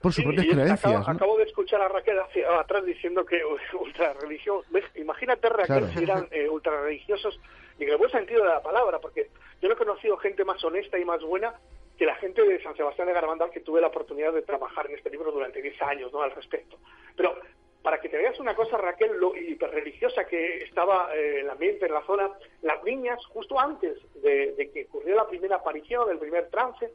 por sus Sí, propias creencias. Acabo, ¿no? acabo de escuchar a Raquel hacia atrás diciendo que ultra religión. Imagínate, Raquel, Claro. si eran eh, ultra religiosos, y en el buen sentido de la palabra, porque yo no he conocido gente más honesta y más buena que la gente de San Sebastián de Garabandal que tuve la oportunidad de trabajar en este libro durante 10 años ¿no? al respecto. Pero para que te veas una cosa, Raquel, lo hiperreligiosa que estaba eh, el ambiente en la zona, las niñas, justo antes de, de que ocurriera la primera aparición, el primer trance,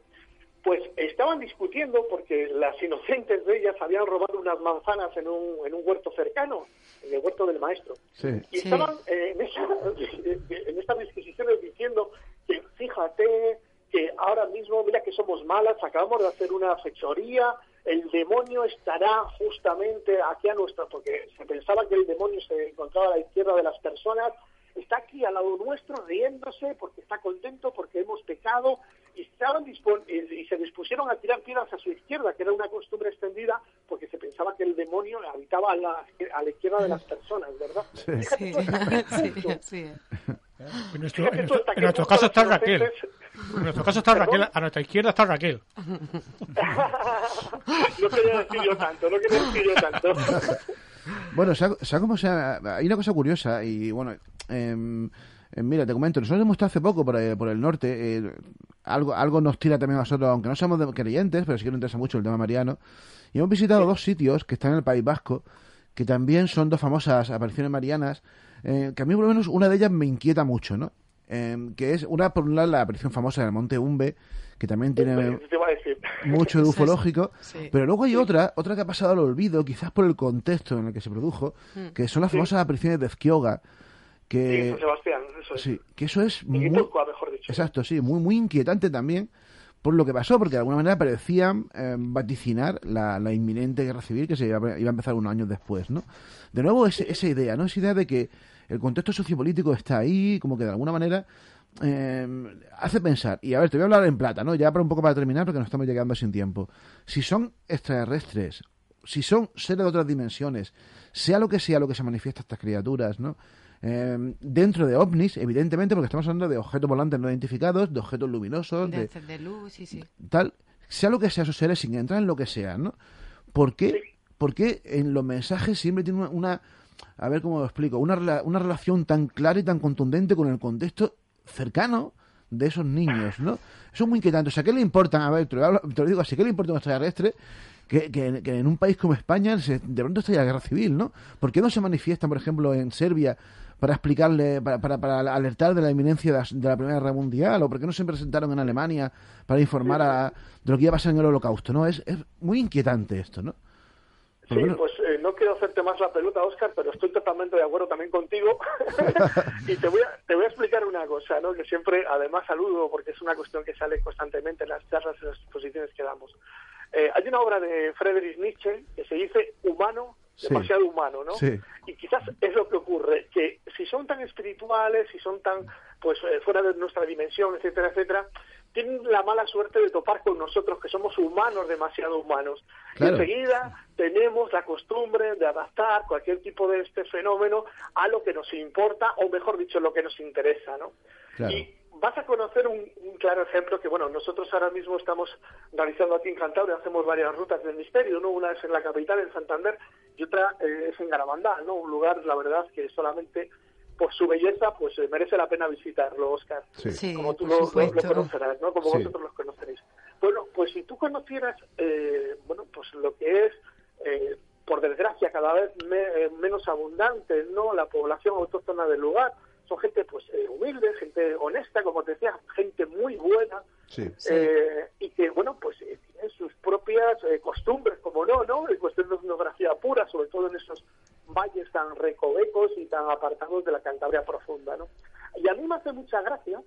pues estaban discutiendo porque las inocentes de ellas habían robado unas manzanas en un, en un huerto cercano, en el huerto del maestro. Sí. Y Sí. estaban eh, en, esa, en estas disquisiciones diciendo que fíjate que ahora mismo, mira que somos malas, acabamos de hacer una fechoría, el demonio estará justamente aquí a nuestra, porque se pensaba que el demonio se encontraba a la izquierda de las personas, está aquí al lado nuestro riéndose porque está contento, porque hemos pecado y, estaban dispon- y se dispusieron a tirar piedras a su izquierda, que era una costumbre extendida porque se pensaba que el demonio habitaba a la, a la izquierda de las personas, ¿verdad? Sí, sí, sí. En nuestro, en nuestro- nuestro caso está Raquel. En nuestro caso está. Raquel. A nuestra izquierda está Raquel. no quería decir yo tanto, no quería decir yo tanto. Bueno, como sea, hay una cosa curiosa y bueno, em, em, mira, te comento, nosotros hemos estado hace poco por el, por el norte, eh, algo, algo nos tira también a nosotros, aunque no somos de- creyentes, pero sí que nos interesa mucho el tema mariano, y hemos visitado dos sitios que están en el País Vasco, que también son dos famosas apariciones marianas, eh, que a mí por lo menos una de ellas me inquieta mucho, ¿no? Em, que es una, por un lado, la aparición famosa del Monte Umbe, que también tiene mucho de Sí, ufológico, sí. pero luego hay otra, otra que ha pasado al olvido, quizás por el contexto en el que se produjo, que son las famosas apariciones de Ezquioga, que San Sebastián, eso es. sí, que eso es muy Guipúzcoa, mejor dicho. exacto, sí, muy muy inquietante también por lo que pasó, porque de alguna manera parecían eh, vaticinar la, inminente guerra civil que se iba, a- empezar unos años después, ¿no? De nuevo ese- esa idea, ¿no? Esa idea de que el contexto sociopolítico está ahí, como que de alguna manera eh, hace pensar. Y a ver, te voy a hablar en plata, ¿no? Ya para un poco para terminar, porque nos estamos llegando sin tiempo. Si son extraterrestres, si son seres de otras dimensiones, sea lo que sea lo que se manifiesta estas criaturas, ¿no? Eh, dentro de ovnis, evidentemente, porque estamos hablando de objetos volantes no identificados, de objetos luminosos, De de de luz, sí, sí. tal, sea lo que sea esos seres, sin entrar en lo que sea, ¿no? ¿Por qué, por qué en los mensajes siempre tiene una, una- a ver cómo lo explico, una, rela- una relación tan clara y tan contundente con el contexto cercano de esos niños, ¿no? Eso es muy inquietante. O sea, ¿qué le importan? A ver, te lo, hablo- te lo digo así, ¿qué le importa a un extraterrestre que, que, que en un país como España se- de pronto está la guerra civil, ¿no? ¿Por qué no se manifiestan, por ejemplo, en Serbia para explicarle, para, para, para alertar de la inminencia de la, de la Primera Guerra Mundial? ¿O por qué no se presentaron en Alemania para informar a- de lo que iba a pasar en el Holocausto, ¿no? Es, es muy inquietante esto, ¿no? Sí, pues eh, no quiero hacerte más la pelota, Oscar, pero estoy totalmente de acuerdo también contigo. y te voy, a, te voy a explicar una cosa, ¿no? Que siempre, además, saludo porque es una cuestión que sale constantemente en las charlas, en las exposiciones que damos. Eh, hay una obra de Friedrich Nietzsche que se dice humano, Sí. demasiado humano, ¿no? Sí. Y quizás es lo que ocurre, que si son tan espirituales, si son tan, pues, eh, fuera de nuestra dimensión, etcétera, etcétera, tienen la mala suerte de topar con nosotros, que somos humanos, demasiado humanos. Claro. Y enseguida tenemos la costumbre de adaptar cualquier tipo de este fenómeno a lo que nos importa, o mejor dicho, lo que nos interesa, ¿no? Claro. Y vas a conocer un, un claro ejemplo que, bueno, nosotros ahora mismo estamos realizando aquí en Cantabria, hacemos varias rutas del misterio, ¿no? Una es en la capital, en Santander, y otra eh, es en Garabandal, ¿no? Un lugar, la verdad, que solamente por su belleza, pues eh, merece la pena visitarlo, Oscar. Sí. Sí, Como tú lo, lo- lo supuesto. conocerás, ¿no? Como Sí. vosotros los conoceréis. Bueno, pues si tú conocieras, eh, bueno, pues lo que es, eh, por desgracia, cada vez me- eh, menos abundante, ¿no? La población autóctona del lugar. Son gente, pues, eh, humilde, gente honesta, como te decía, gente muy buena, Sí. Sí. eh, y que, bueno, pues eh, tienen sus propias eh, costumbres, como no, ¿no? En cuestión de etnografía pura, sobre todo en esos valles tan recovecos y tan apartados de la Cantabria profunda, ¿no? Y a mí me hace mucha gracia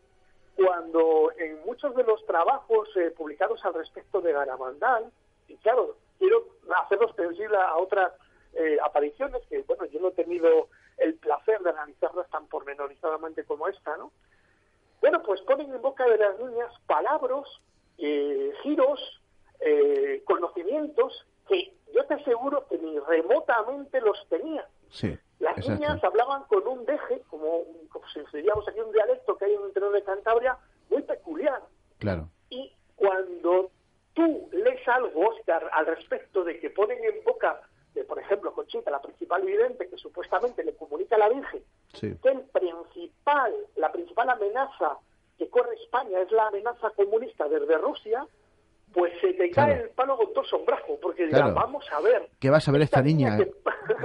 cuando en muchos de los trabajos eh, publicados al respecto de Garamandal, y claro, quiero hacerlos extensible a otras eh, apariciones que, bueno, yo no he tenido el placer de analizarlas tan pormenorizadamente como esta, ¿no? Bueno, pues ponen en boca de las niñas palabras, eh, giros, eh, conocimientos que yo te aseguro que ni remotamente los tenía. Sí. Las Exacto. niñas hablaban con un deje, como, como si diríamos aquí un dialecto que hay en el interior de Cantabria, muy peculiar. Claro. Y cuando tú lees algo, Oscar, al respecto de que ponen en boca de, por ejemplo, Conchita, la principal vidente, que supuestamente le comunica a la Virgen, Sí. que el principal, la principal amenaza que corre España es la amenaza comunista desde Rusia, pues se te cae Claro. el palo con todo sombrajo, porque dirán, Claro. vamos a ver. ¿Qué va a saber esta niña? que-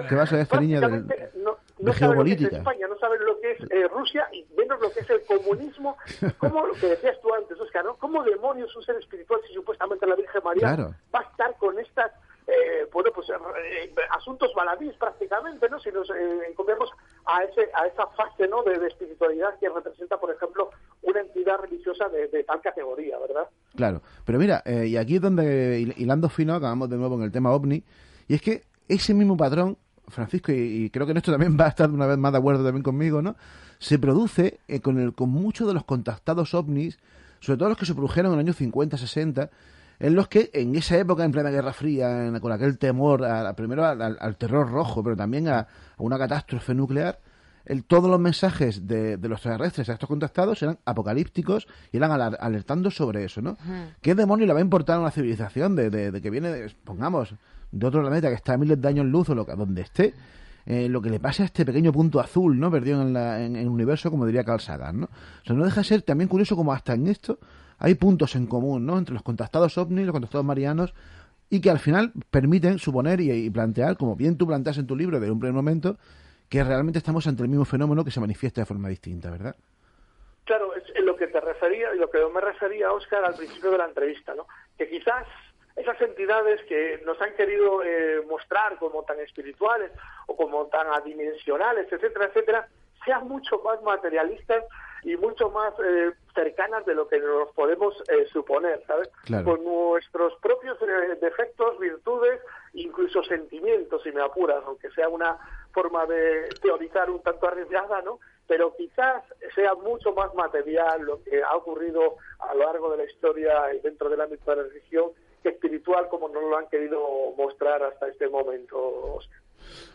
¿Qué va a saber esta niña de- prácticamente no, de no lo que es geopolítica? España, no sabe lo que es eh, Rusia y menos lo que es el comunismo. ¿Cómo lo que decías tú antes, Oscar, ¿no? ¿Cómo demonios un ser espiritual si supuestamente la Virgen María Claro. va a estar con estas, eh, bueno, pues eh, asuntos baladís prácticamente, ¿no? Si nos eh, encomiamos a ese a esa fase, ¿no? De, de espiritualidad que representa, por ejemplo, una entidad religiosa de, tal categoría, ¿verdad? Claro, pero mira, eh, y aquí es donde, hil- hilando fino, acabamos de nuevo con el tema ovni, y es que ese mismo patrón, Francisco, y, creo que en esto también va a estar una vez más de acuerdo también conmigo, ¿no? se produce eh, con, el, con muchos de los contactados ovnis, sobre todo los que se produjeron en los años 50, 60, en los que en esa época, en plena Guerra Fría, en- con aquel temor, a, primero al, al- terror rojo, pero también a, a una catástrofe nuclear, el- todos los mensajes de, de los extraterrestres a estos contactados eran apocalípticos y eran alertando sobre eso, ¿no? ¿Qué demonio le va a importar a una civilización de, de- de que viene, de- pongamos, de otro planeta que está a miles de años luz o lo donde esté? eh, lo que le pasa a este pequeño punto azul, ¿no? Perdido en, la- en- en el universo, como diría Carl Sagan, ¿no? O sea, no deja de ser también curioso como hasta en esto hay puntos en común, ¿no? Entre los contactados ovnis, los contactados marianos, y que al final permiten suponer y, y plantear, como bien tú planteas en tu libro de un primer momento, que realmente estamos ante el mismo fenómeno que se manifiesta de forma distinta, ¿verdad? Claro, es lo que te refería y lo que me refería, Oscar, al principio de la entrevista, ¿no? Que quizás esas entidades que nos han querido eh, mostrar como tan espirituales o como tan adimensionales, etcétera, etcétera, sean mucho más materialistas y mucho más eh, cercanas de lo que nos podemos eh, suponer, ¿sabes? Claro. Con nuestros propios eh, defectos, virtudes, incluso sentimientos, si me apuras, aunque sea una forma de teorizar un tanto arriesgada, ¿no? Pero quizás sea mucho más material lo que ha ocurrido a lo largo de la historia y dentro del ámbito de la religión que espiritual como nos lo han querido mostrar hasta este momento.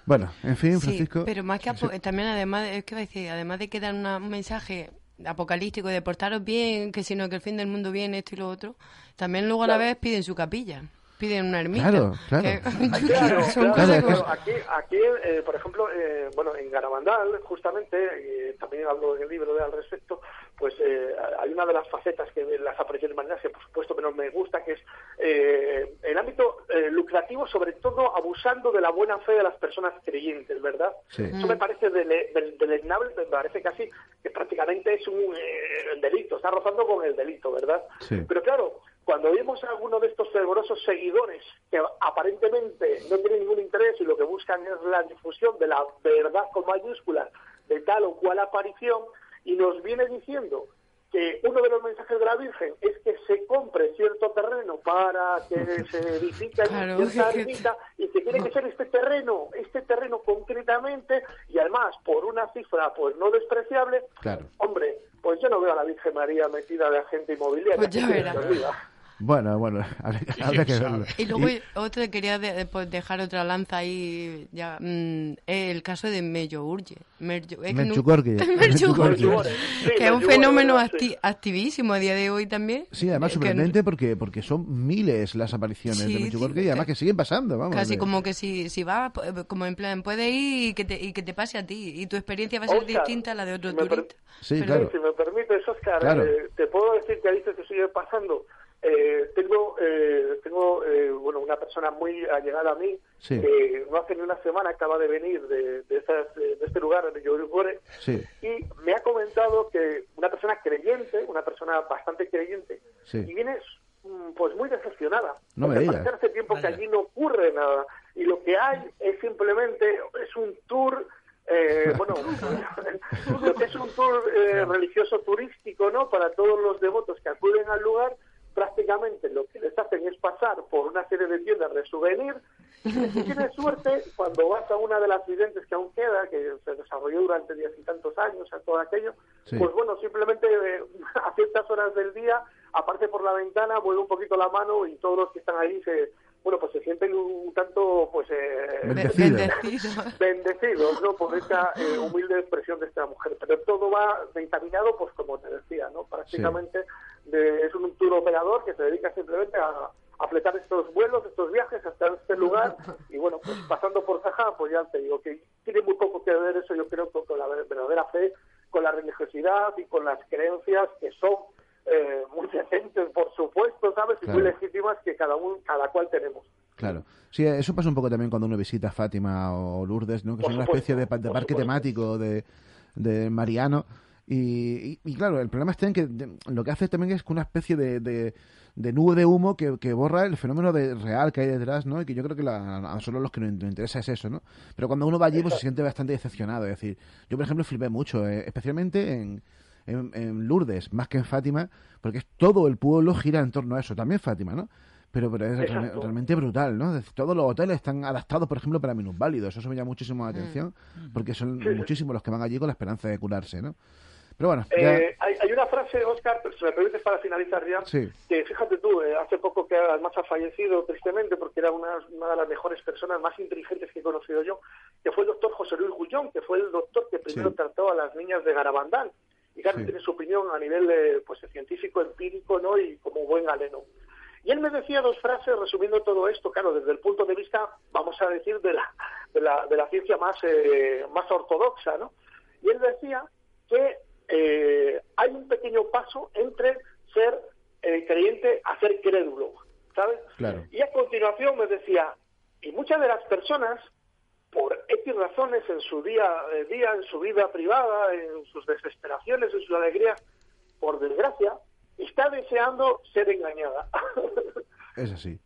Bueno, en fin, Sí, Francisco. pero más que Sí, apo- también además es que decir, además de que dan una- un mensaje apocalíptico de portaros bien, que sino que el fin del mundo viene esto y lo otro, también luego a la vez piden su capilla, piden una ermita. Claro, claro. que- Claro, son claro, que-. Aquí, aquí eh, por ejemplo, eh, bueno, en Garabandal, justamente, eh, también hablo en el libro de al respecto, pues eh, hay una de las facetas que las apariciones marinas que por supuesto menos me gusta, que es eh, el ámbito eh, lucrativo, sobre todo abusando de la buena fe de las personas creyentes, ¿verdad? Sí. Eso me parece dele- del- deleznable, me parece casi que prácticamente es un eh, delito, está rozando con el delito, ¿verdad? Sí. Pero claro, cuando vemos a alguno de estos fervorosos seguidores que aparentemente no tienen ningún interés y lo que buscan es la difusión de la verdad con mayúsculas de tal o cual aparición y nos viene diciendo que uno de los mensajes de la Virgen es que se compre cierto terreno para que se edifique Claro, cierta ermita y que tiene que ser este terreno, este terreno concretamente y además por una cifra pues no despreciable, Claro. hombre, pues yo no veo a la Virgen María metida de agente inmobiliario. Pues ya ¿Qué Bueno, bueno, habrá, que verlo. Y luego Y- otro que quería de- pues, dejar otra lanza ahí, ya, mm, el caso de Mello Urge. Es que. Sí, es un fenómeno acti- Sí. activísimo a día de hoy también. Sí, además Eh, sorprendente porque porque son miles las apariciones Sí, de sí, Menchucorque y además que siguen pasando, vamos. Casi como que si, si va, como en plan, puede ir y que, te, y que te pase a ti. Y tu experiencia va a ser Oscar, distinta a la de otro turista. Sí, Pero- claro. Si me permites, Oscar, Claro. eh, te puedo decir que a veces que sigue pasando. Eh, tengo eh, tengo eh, bueno una persona muy allegada a mí Sí. que no hace ni una semana acaba de venir de, de, esas- de este lugar de Yorugore Sí, y me ha comentado que una persona creyente, una persona bastante creyente, Sí. y viene mm, pues muy decepcionada. No me digas. hace tiempo que allí no ocurre nada y lo que hay es simplemente es un tour eh, bueno, lo que es un tour eh, religioso turístico, ¿no? Para todos los devotos que acuden al lugar, prácticamente lo que les hacen es pasar por una serie de tiendas de souvenir. Y si tienes suerte, cuando vas a una de las videntes que aún queda, que se desarrolló durante diez y tantos años, a todo aquello, Sí. pues bueno, simplemente eh, a ciertas horas del día, aparte por la ventana, mueve un poquito la mano y todos los que están ahí se, bueno, pues se sienten un tanto, pues, eh, Bendecido. Bendecido. bendecidos ¿no? por esta eh, humilde expresión de esta mujer. Pero todo va encaminado, pues como te decía, ¿no? prácticamente de- es un tour operador que se dedica simplemente a, a fletar estos vuelos, estos viajes hasta este lugar y bueno, pues pasando por Zaja, pues ya te digo que tiene muy poco que ver eso, yo creo, con, con la ver- verdadera fe, con la religiosidad y con las creencias que son eh, muy decentes, por supuesto, ¿sabes? Y muy legítimas que cada uno, cada cual tenemos. Claro. Sí, eso pasa un poco también cuando uno visita Fátima o Lourdes, ¿no? Que Por son una especie de, parque supuesto. temático de, de Mariano. Y, y- y claro, el problema está en que de- lo que hace también es una especie de, de, de nube de humo que, que borra el fenómeno de, real que hay detrás, ¿no? Y que yo creo que la, a nosotros los que nos, interesa es eso, ¿no? Pero cuando uno va allí, pues se siente bastante decepcionado. Es decir, yo, por ejemplo, flipé mucho, eh, especialmente en, en, en Lourdes, más que en Fátima, porque es todo el pueblo gira en torno a eso. También Fátima, ¿no? Pero, pero es realmente brutal, ¿no? Decir, todos los hoteles están adaptados, por ejemplo, para minusválidos. Eso me llama muchísimo la atención, porque son muchísimos los que van allí con la esperanza de curarse, ¿no? Pero bueno, ya- Eh, hay, hay una frase, Oscar, si me permites para finalizar ya, Sí. que fíjate tú, eh, hace poco que además ha fallecido tristemente porque era una, una de las mejores personas más inteligentes que he conocido yo, que fue el doctor José Luis Gullón, que fue el doctor que primero Sí. trató a las niñas de Garabandal. Y claro, Sí. tiene su opinión a nivel eh, pues científico, empírico, ¿no? Y como buen galeno. Y él me decía dos frases resumiendo todo esto, claro, desde el punto de vista, vamos a decir, de la, de la, de la ciencia más, eh, más ortodoxa, ¿no? Y él decía que eh, hay un pequeño paso entre ser eh, creyente a ser crédulo, ¿sabes? Claro. Y a continuación me decía, y muchas de las personas, por X razones en su día a día, en su vida privada, en sus desesperaciones, en sus alegrías, por desgracia, está deseando ser engañada. es así.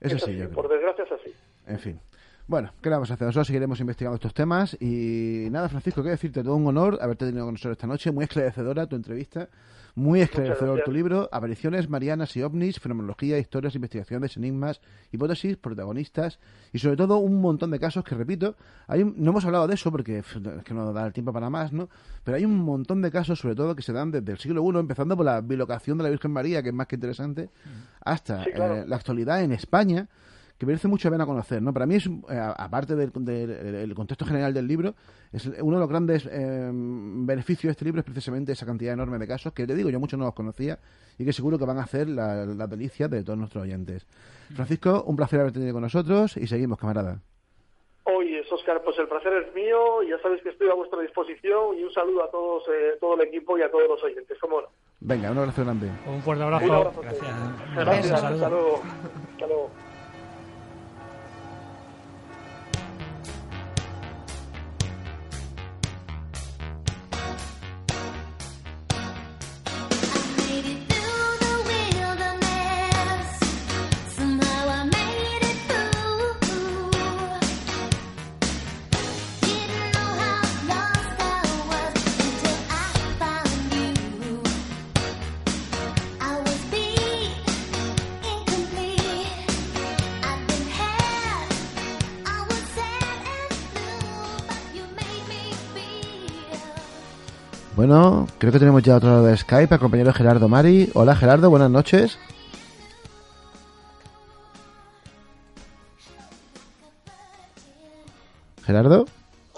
Es Es así, así, yo creo. por desgracia es así. En fin. Bueno, ¿qué le vamos a hacer? Nosotros seguiremos investigando estos temas y nada, Francisco, qué decirte, todo un honor haberte tenido con nosotros esta noche, muy esclarecedora tu entrevista, muy esclarecedor tu libro, Apariciones Marianas y OVNIs, Fenomenología, Historias, Investigaciones, Enigmas, Hipótesis, Protagonistas y sobre todo un montón de casos que, repito, hay un- no hemos hablado de eso porque es que no da el tiempo para más, ¿no? Pero hay un montón de casos, sobre todo, que se dan desde el siglo I, empezando por la bilocación de la Virgen María, que es más que interesante, hasta Sí, claro. eh, la actualidad en España, que merece mucho la pena conocer, ¿no? Para mí es, eh, aparte del, del- el contexto general del libro, es uno de los grandes eh, beneficios de este libro es precisamente esa cantidad enorme de casos que te digo, yo muchos no los conocía y que seguro que van a hacer la, la delicia de todos nuestros oyentes. Francisco, un placer haberte tenido con nosotros y seguimos, camarada. Oye, Oscar, pues el placer es mío, y ya sabéis que estoy a vuestra disposición y un saludo a todos, eh, todo el equipo y a todos los oyentes, ¿cómo no? Venga, un abrazo grande. Un fuerte Un abrazo. abrazo a todos. Gracias. Gracias, Un saludo. hasta luego. Hasta luego. Bueno, creo que tenemos ya otro lado de Skype al compañero Gerardo Mari. Hola Gerardo, buenas noches. Gerardo.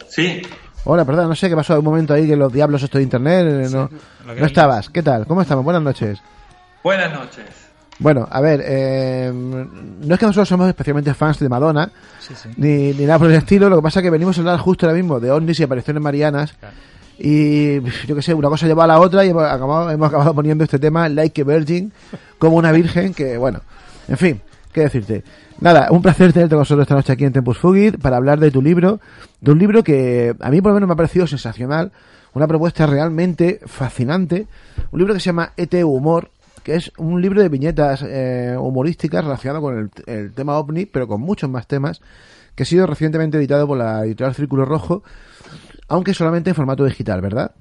Sí, Hola, perdón, no sé qué pasó un momento ahí que los diablos esto de internet, eh, no, no estabas. ¿Qué tal? ¿Cómo estamos? Buenas noches. buenas noches. Bueno, a ver, eh, no es que nosotros somos especialmente fans de Madonna, Sí, sí. ni, ni nada por el estilo, lo que pasa es que venimos a hablar justo ahora mismo de ovnis y apariciones marianas, Claro. Y yo que sé, una cosa lleva a la otra y hemos acabado, hemos acabado poniendo este tema, Like a Virgin, como una virgen, que bueno, en fin, qué decirte. Nada, un placer tenerte con nosotros esta noche aquí en Tempus Fugit para hablar de tu libro, de un libro que a mí por lo menos me ha parecido sensacional, una propuesta realmente fascinante, un libro que se llama ET Humor, que es un libro de viñetas eh, humorísticas relacionado con el, el tema ovni, pero con muchos más temas, que ha sido recientemente editado por la editorial Círculo Rojo, aunque solamente en formato digital, ¿verdad?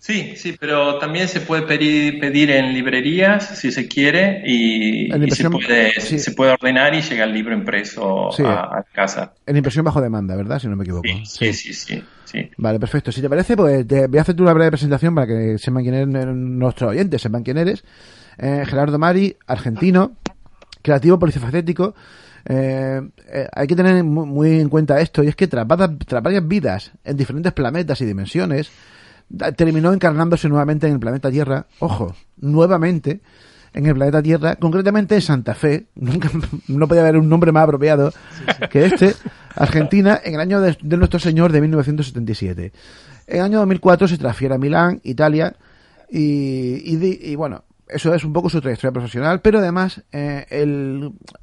Sí, sí, pero también se puede pedir, pedir en librerías si se quiere y, se, puede, sí. se puede ordenar y llega el libro impreso Sí. a, a casa. En impresión bajo demanda, ¿verdad? Si no me equivoco. Sí, sí, sí, sí, sí. Vale, perfecto. Si te parece, pues te voy a hacerte una breve presentación para que sepan quién eres nuestros oyentes, sepan quién eres. Eh, Gerardo Mari, argentino, creativo polifacético. Eh, eh, hay que tener mu- muy, en cuenta esto, y es que tras, va- tras varias vidas en diferentes planetas y dimensiones, da- terminó encarnándose nuevamente en el planeta Tierra. Ojo, nuevamente en el planeta Tierra, concretamente en Santa Fe. Nunca, no podía haber un nombre más apropiado que este. Argentina, en el año de, de nuestro Señor de 1977. En el año 2004 se transfiere a Milán, Italia, y, y di- y bueno, eso es un poco su trayectoria profesional, pero además eh,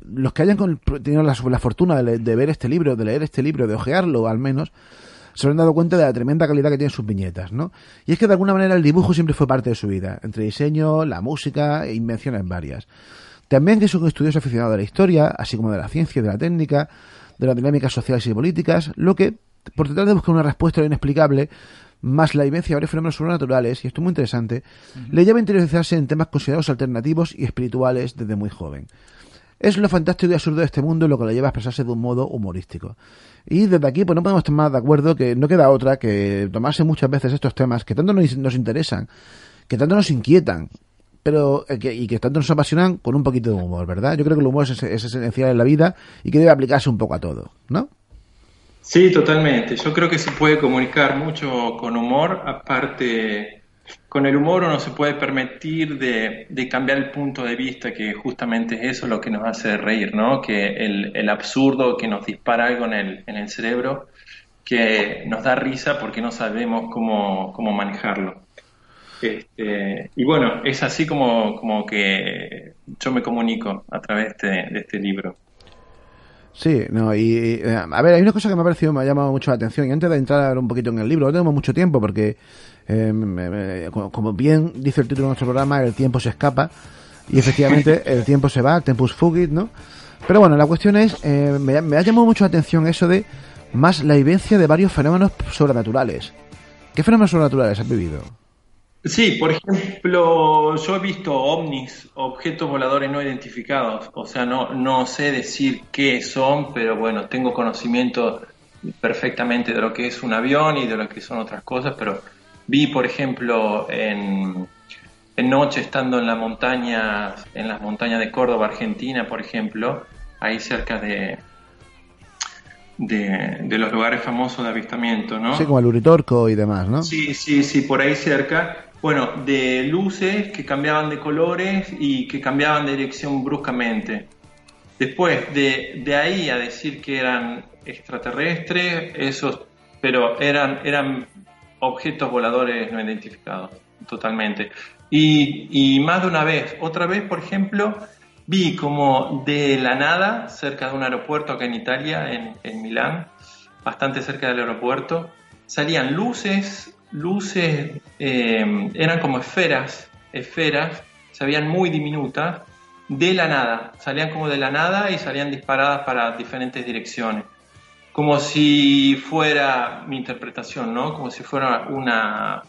los que hayan con- tenido la, la fortuna de, de ver este libro, de leer este libro, de ojearlo al menos, se habrán dado cuenta de la tremenda calidad que tienen sus viñetas, ¿no? Y es que de alguna manera el dibujo siempre fue parte de su vida, entre diseño, la música e invenciones varias. También que es un estudioso aficionado de la historia, así como de la ciencia de la técnica, de las dinámicas sociales y políticas, lo que, por tratar de buscar una respuesta inexplicable, más la vivencia de varios fenómenos sobrenaturales, y esto es muy interesante, le lleva a interiorizarse en temas considerados alternativos y espirituales desde muy joven. Es lo fantástico y absurdo de este mundo lo que lo lleva a expresarse de un modo humorístico. Y desde aquí, pues no podemos estar más de acuerdo que no queda otra que tomarse muchas veces estos temas que tanto nos, nos interesan, que tanto nos inquietan, pero eh, que, y que tanto nos apasionan con un poquito de humor, ¿verdad? Yo creo que el humor es, es esencial en la vida y que debe aplicarse un poco a todo, ¿no? Sí, totalmente. Yo creo que se puede comunicar mucho con humor. Aparte, con el humor uno se puede permitir de, cambiar el punto de vista, que justamente es eso lo que nos hace reír, ¿no? Que el, absurdo que nos dispara algo en el, en el cerebro, que nos da risa porque no sabemos cómo, cómo manejarlo. Este, y bueno, es así como, como que yo me comunico a través de, de este libro. Sí, no, y, y, eh, a ver, hay una cosa que me ha parecido, me ha llamado mucho la atención, y antes de entrar un poquito en el libro, no tenemos mucho tiempo porque, eh, como, bien dice el título de nuestro programa, el tiempo se escapa, y efectivamente el tiempo se va, tempus fugit, ¿no? Pero bueno, la cuestión es, eh, me, me ha llamado mucho la atención eso de más la vivencia de varios fenómenos sobrenaturales. ¿Qué fenómenos sobrenaturales has vivido? Sí, por ejemplo, yo he visto ovnis, objetos voladores no identificados, o sea, no, no sé decir qué son, pero bueno, tengo conocimiento perfectamente de lo que es un avión y de lo que son otras cosas, pero vi, por ejemplo, en, en noche estando en la montaña, en las montañas de Córdoba, Argentina, por ejemplo, ahí cerca de, de, de los lugares famosos de avistamiento, ¿no? Sí, como el Uritorco y demás, ¿no? Sí, sí, sí, por ahí cerca. Bueno, de luces que cambiaban de colores y que cambiaban de dirección bruscamente. Después, de, de ahí a decir que eran extraterrestres, esos, pero eran, eran objetos voladores no identificados, totalmente. Y, y más de una vez, otra vez, por ejemplo, vi como de la nada, cerca de un aeropuerto acá en Italia, en, en Milán, bastante cerca del aeropuerto, salían luces, luces, eh, eran como esferas, esferas, se veían muy diminutas, de la nada, salían como de la nada y salían disparadas para diferentes direcciones. Como si fuera mi interpretación, ¿no? Como si fuera una,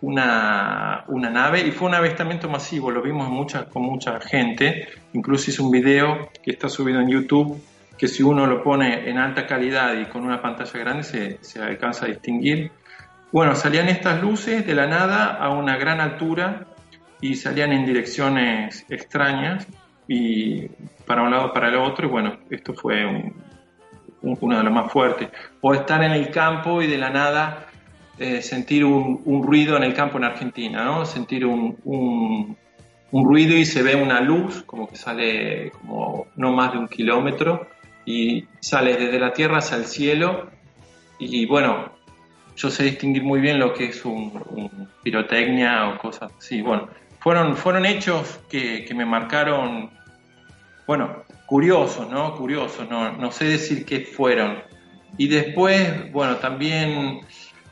una, una nave y fue un avistamiento masivo, lo vimos mucha, con mucha gente, incluso hice un video que está subido en YouTube, que si uno lo pone en alta calidad y con una pantalla grande se, se alcanza a distinguir. Bueno, salían estas luces de la nada a una gran altura y salían en direcciones extrañas y para un lado para el otro y bueno, esto fue un- un- uno de los más fuertes. O estar en el campo y de la nada eh, sentir un, ruido en el campo en Argentina, ¿no? Sentir un ruido y se ve una luz, como que sale como no más de un kilómetro y sale desde la tierra hacia el cielo y bueno, yo sé distinguir muy bien lo que es un, pirotecnia o cosas así. Bueno, fueron, fueron hechos que, que me marcaron, bueno, curiosos, ¿no? Curiosos, no, no sé decir qué fueron. Y después, bueno, también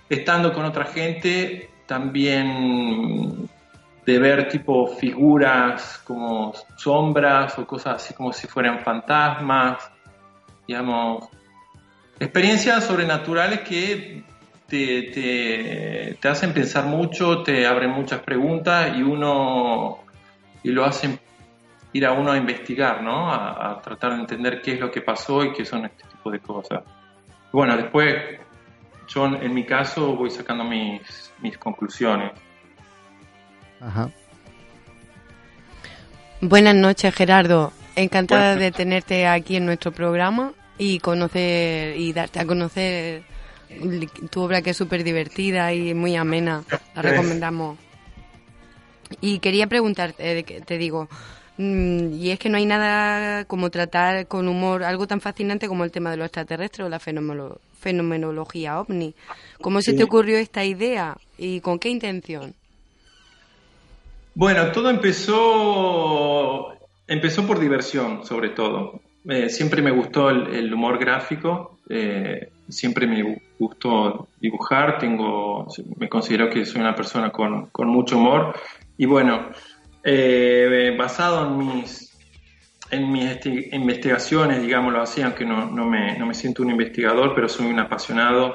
estando con otra gente, también de ver tipo figuras como sombras o cosas así como si fueran fantasmas, digamos, experiencias sobrenaturales que te, te, te hacen pensar mucho, te abren muchas preguntas y uno y lo hacen ir a uno a investigar, ¿no? A, a tratar de entender qué es lo que pasó y qué son este tipo de cosas. Bueno, después yo en mi caso voy sacando mis, mis conclusiones. Ajá. Buenas noches, Gerardo. Encantada de tenerte aquí en nuestro programa y conocer y darte a conocer tu obra que es súper divertida y muy amena. La recomendamos. Y quería preguntarte, eh, te digo, mm, y es que no hay nada como tratar con humor algo tan fascinante como el tema de los extraterrestres o la fenomeno- fenomenología ovni. ¿Cómo se Sí. te ocurrió esta idea y con qué intención? Bueno, todo empezó, empezó por diversión, sobre todo. Eh, siempre me gustó el, el humor gráfico, eh, siempre me gu- gustó dibujar, tengo, me considero que soy una persona con, con mucho humor. Y bueno, eh, basado en mis, en mis esti- investigaciones, digámoslo así, aunque no, no, me, no me siento un investigador, pero soy un apasionado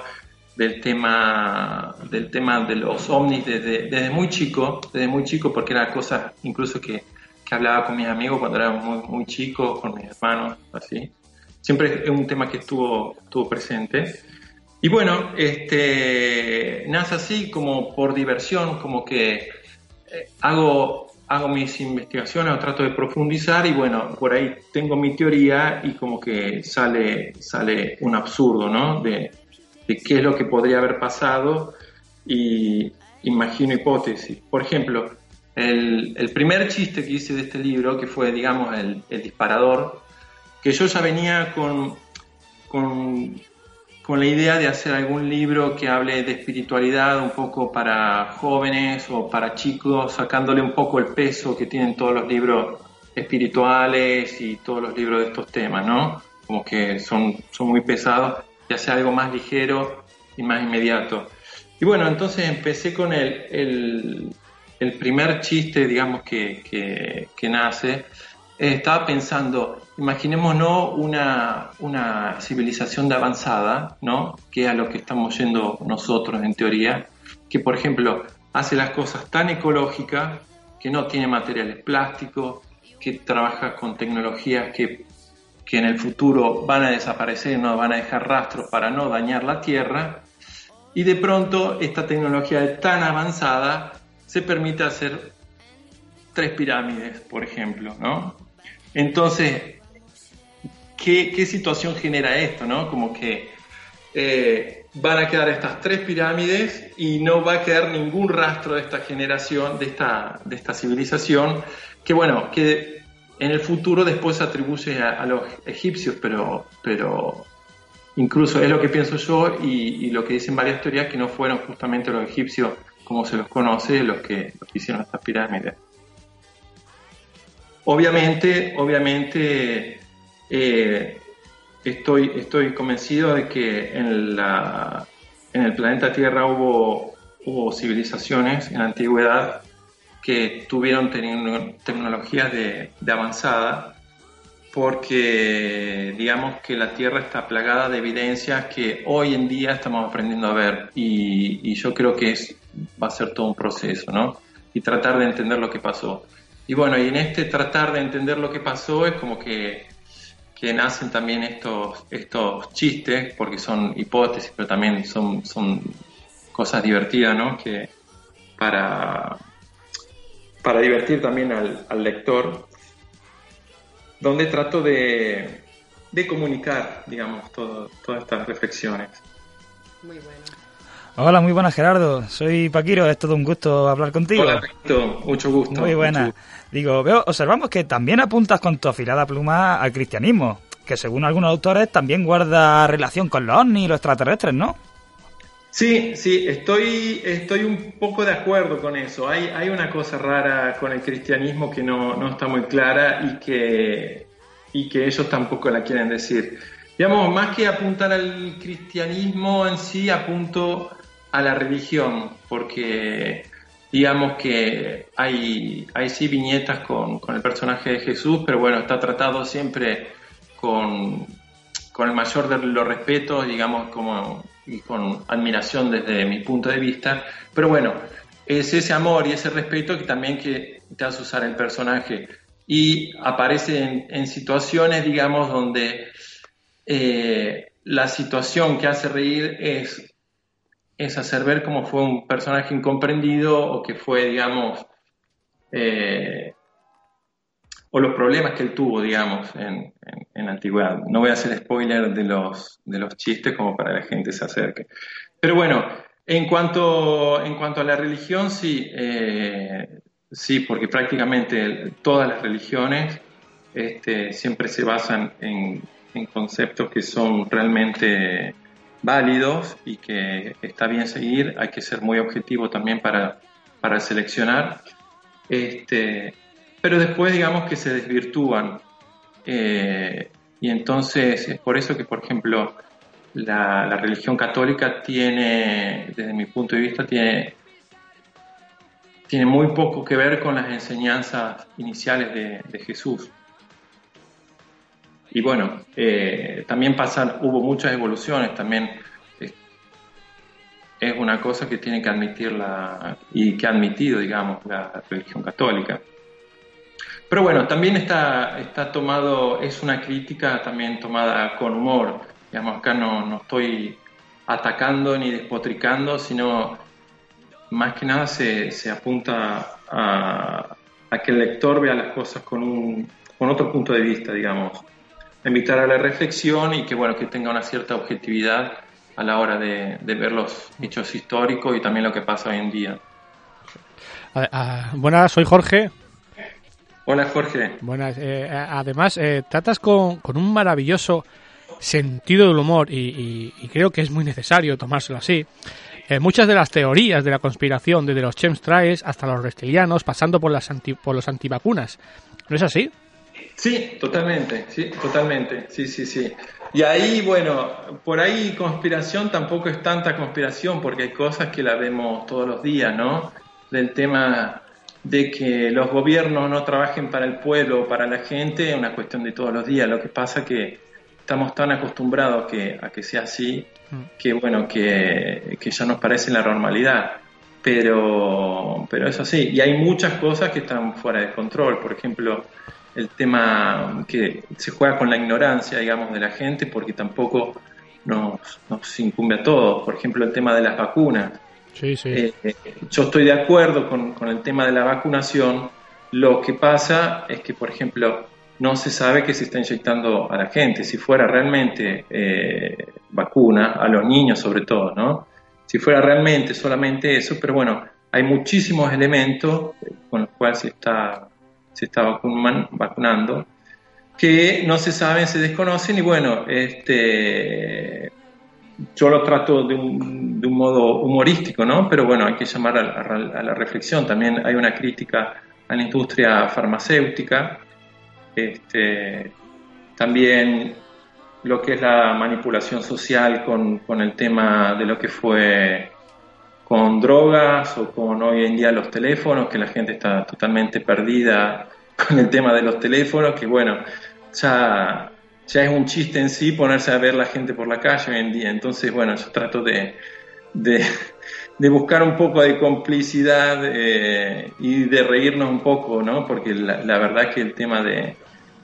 del tema del tema de los ovnis desde, desde muy chico, desde muy chico, porque era cosa incluso que, que hablaba con mis amigos cuando era muy, muy chico, con mis hermanos, así. Siempre es un tema que estuvo, estuvo presente. Y bueno, este, nace así como por diversión, como que eh, hago, hago mis investigaciones o trato de profundizar y bueno, por ahí tengo mi teoría y como que sale, sale un absurdo, ¿no? De, de qué es lo que podría haber pasado y imagino hipótesis. Por ejemplo, el, el primer chiste que hice de este libro, que fue, digamos, el, el disparador, que yo ya venía con, con, con la idea de hacer algún libro que hable de espiritualidad un poco para jóvenes o para chicos, sacándole un poco el peso que tienen todos los libros espirituales y todos los libros de estos temas, ¿no? Como que son, son muy pesados y hacer algo más ligero y más inmediato. Y bueno, entonces empecé con el, el, primer chiste, digamos, que, que, que nace. Eh, estaba pensando, imaginémonos una, una civilización de avanzada, ¿no? Que es a lo que estamos yendo nosotros en teoría, que por ejemplo hace las cosas tan ecológicas, que no tiene materiales plásticos, que trabaja con tecnologías que, que en el futuro van a desaparecer, no van a dejar rastros para no dañar la Tierra, y de pronto esta tecnología tan avanzada se permite hacer tres pirámides, por ejemplo, ¿no? Entonces, ¿qué, situación genera esto, no? Como que eh, van a quedar estas tres pirámides y no va a quedar ningún rastro de esta generación, de esta, de esta civilización, que bueno, que en el futuro después se atribuye a, los egipcios, pero, pero incluso es lo que pienso yo y, lo que dicen varias teorías que no fueron justamente los egipcios como se los conoce los que hicieron estas pirámides. Obviamente, obviamente eh, estoy, estoy convencido de que en, la, en el planeta Tierra hubo, hubo civilizaciones en la antigüedad que tuvieron tecnologías de, de avanzada porque digamos que la Tierra está plagada de evidencias que hoy en día estamos aprendiendo a ver y, y, yo creo que es, va a ser todo un proceso, ¿no? Y tratar de entender lo que pasó. Y bueno, y en este tratar de entender lo que pasó es como que, que nacen también estos, estos chistes, porque son hipótesis, pero también son, son cosas divertidas, ¿no? Que para, para divertir también al, al lector donde trato de, de comunicar, digamos, todo, todas estas reflexiones. Muy bueno. Hola, muy buenas Gerardo. Soy Paquiro, es todo un gusto hablar contigo. Hola, Paquito. mucho gusto. Muy buena. Mucho... Digo, veo, observamos que también apuntas con tu afilada pluma al cristianismo, que según algunos autores también guarda relación con los ovnis y los extraterrestres, ¿no? Sí, sí, estoy, estoy un poco de acuerdo con eso. Hay, hay una cosa rara con el cristianismo que no, no está muy clara y que, y que ellos tampoco la quieren decir. Digamos, más que apuntar al cristianismo en sí, apunto a la religión, porque digamos que hay, hay sí viñetas con, con el personaje de Jesús, pero bueno, está tratado siempre con, con el mayor de los respetos, digamos, como y con admiración desde mi punto de vista, pero bueno, es ese amor y ese respeto que también que te hace usar el personaje. Y aparece en, situaciones, digamos, donde eh, la situación que hace reír es, es hacer ver cómo fue un personaje incomprendido o que fue, digamos, eh, o los problemas que él tuvo, digamos, en, en, la antigüedad. No voy a hacer spoiler de los, de los chistes como para que la gente se acerque. Pero bueno, en cuanto, en cuanto a la religión, sí, eh, sí, porque prácticamente todas las religiones este, siempre se basan en, en conceptos que son realmente válidos y que está bien seguir. Hay que ser muy objetivo también para, para seleccionar. Este, pero después digamos que se desvirtúan. Eh, y entonces es por eso que, por ejemplo, la, la, religión católica tiene, desde mi punto de vista, tiene, tiene muy poco que ver con las enseñanzas iniciales de, de Jesús. Y bueno, eh, también pasan, hubo muchas evoluciones, también eh, es una cosa que tiene que admitir la, y que ha admitido, digamos, la religión católica. Pero bueno, también está, está tomado, es una crítica también tomada con humor. Digamos, acá no, no estoy atacando ni despotricando, sino más que nada se, se apunta a, a que el lector vea las cosas con, un, con otro punto de vista, digamos. Invitar a la reflexión y que, bueno, que tenga una cierta objetividad a la hora de, de ver los hechos históricos y también lo que pasa hoy en día. A- a- buenas, soy Jorge. Hola Jorge. Buenas. eh, a- además, eh, tratas con, con un maravilloso sentido del humor y, y- y creo que es muy necesario tomárselo así. Eh, muchas de las teorías de la conspiración, desde los chemtrails hasta los reptilianos, pasando por, las anti- por los antivacunas. ¿No es así? Sí, totalmente, sí, totalmente, sí, sí, sí. Y ahí, bueno, por ahí conspiración tampoco es tanta conspiración porque hay cosas que la vemos todos los días, ¿no? Del tema de que los gobiernos no trabajen para el pueblo o para la gente, es una cuestión de todos los días. Lo que pasa que estamos tan acostumbrados que, a que sea así, que bueno, que, que ya nos parece la normalidad. Pero, pero es así. Y hay muchas cosas que están fuera de control. Por ejemplo, el tema que se juega con la ignorancia, digamos, de la gente, porque tampoco nos, nos incumbe a todos. Por ejemplo, el tema de las vacunas. Sí, sí. Eh, yo estoy de acuerdo con, con el tema de la vacunación. Lo que pasa es que, por ejemplo, no se sabe que se está inyectando a la gente. Si fuera realmente eh, vacuna, a los niños sobre todo, ¿no? Si fuera realmente solamente eso, pero bueno, hay muchísimos elementos con los cuales se está, se está vacunan- vacunando que no se saben, se desconocen y bueno, este, yo lo trato de un, de un modo humorístico, ¿no? Pero bueno, hay que llamar a, a la reflexión. También hay una crítica a la industria farmacéutica, este, también lo que es la manipulación social con, con el tema de lo que fue con drogas o con hoy en día los teléfonos, que la gente está totalmente perdida con el tema de los teléfonos, que bueno, ya, ya es un chiste en sí ponerse a ver la gente por la calle hoy en día. Entonces, bueno, yo trato de, de, buscar un poco de complicidad eh, y de reírnos un poco, ¿no? Porque la, la verdad que el tema de,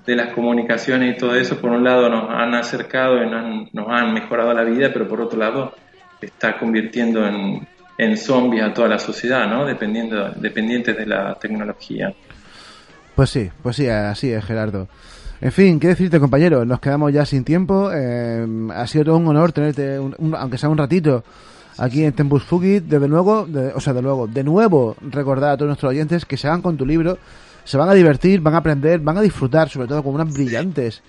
de las comunicaciones y todo eso, por un lado nos han acercado y nos han, nos han mejorado la vida, pero por otro lado está convirtiendo en, en zombies a toda la sociedad, ¿no? Dependiendo, dependientes de la tecnología. Pues sí, pues sí, así es, Gerardo. En fin, qué decirte, compañero, nos quedamos ya sin tiempo. eh, ha sido todo un honor tenerte, un- un- aunque sea un ratito, aquí en Tempus Fugit. Desde luego, de- o sea, de luego, de nuevo, recordar a todos nuestros oyentes que se hagan con tu libro, se van a divertir, van a aprender, van a disfrutar, sobre todo con unas brillantes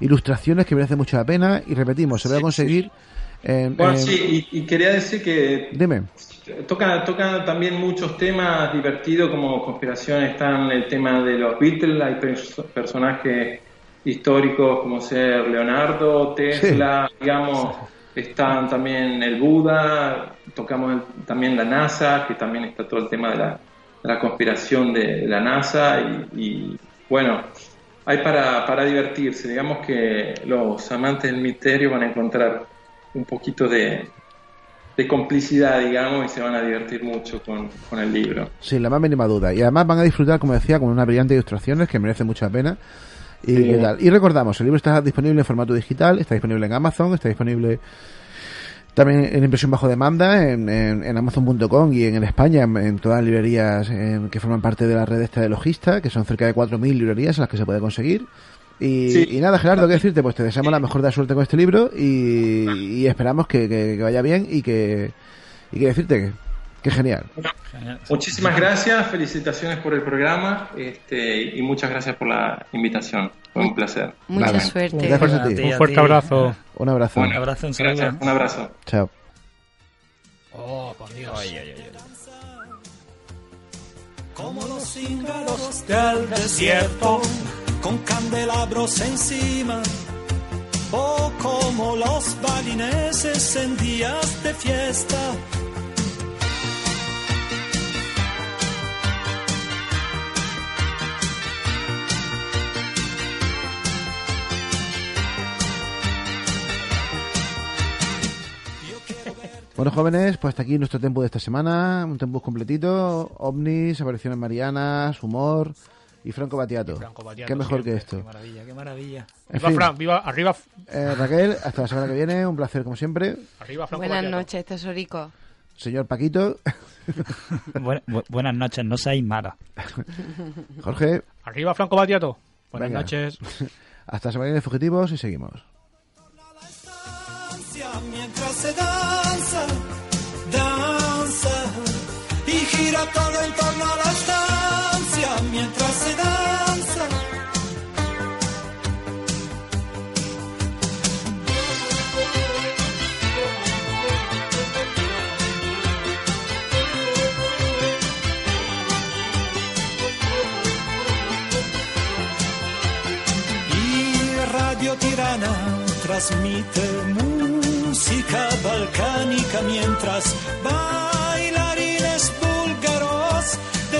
ilustraciones que merecen mucho la pena. Y repetimos, se va a conseguir. En- Bueno, en- sí, y, y quería decir que Dime. toca, toca también muchos temas divertidos como conspiración. Están el tema de los Beatles, hay pers- personajes históricos como ser Leonardo, Tesla, digamos, están también el Buda, tocamos el- también la NASA, que también está todo el tema de la, de la conspiración de, de la NASA y, y, bueno, hay para, para divertirse. Digamos que los amantes del misterio van a encontrar un poquito de, de complicidad, digamos, y se van a divertir mucho con, con el libro. Sin la más mínima duda. Y además van a disfrutar, como decía, con unas brillantes ilustraciones que merece mucha pena. Y, Sí. tal. y recordamos, el libro está disponible en formato digital, está disponible en Amazon, está disponible también en impresión bajo demanda en, en, en Amazon.com y en, en España, en, todas las librerías en- que forman parte de la red esta de logista, que son cerca de 4.000 librerías en las que se puede conseguir. Y, Sí. y nada, Gerardo, qué decirte, pues te deseamos la mejor de la suerte con este libro y, y esperamos que, que- que vaya bien y que, y que decirte que, que genial. Muchísimas gracias, felicitaciones por el programa este, y muchas gracias por la invitación. Fue un placer. Mucha suerte. Gracias a ti. A ti, Un fuerte abrazo. Un abrazo. Un abrazo, un saludo. Gracias, un abrazo. Chao. Oh, por Dios. como los cíngaros del desierto, con candelabros encima, o como los balineses en días de fiesta. Bueno, jóvenes, pues hasta aquí nuestro tempo de esta semana. Un tempo completito. ovnis, apariciones marianas, humor y Franco Batiato. Franco Battiato, Qué mejor siempre. que esto. Qué maravilla, qué maravilla. En Viva fin, Fran, viva, arriba, eh, Raquel, hasta la semana que viene. Un placer, como siempre. arriba Franco Buenas noches, tesorico. Señor Paquito, Bu- bu- buenas noches, no seáis malas. Jorge, Arriba Franco Batiato. Buenas Venga. noches. hasta la semana que viene, fugitivos, y seguimos. mientras se danza, danza y gira todo en torno a la estancia se. Y Radio Tirana transmite música balcánica mientras búlgaros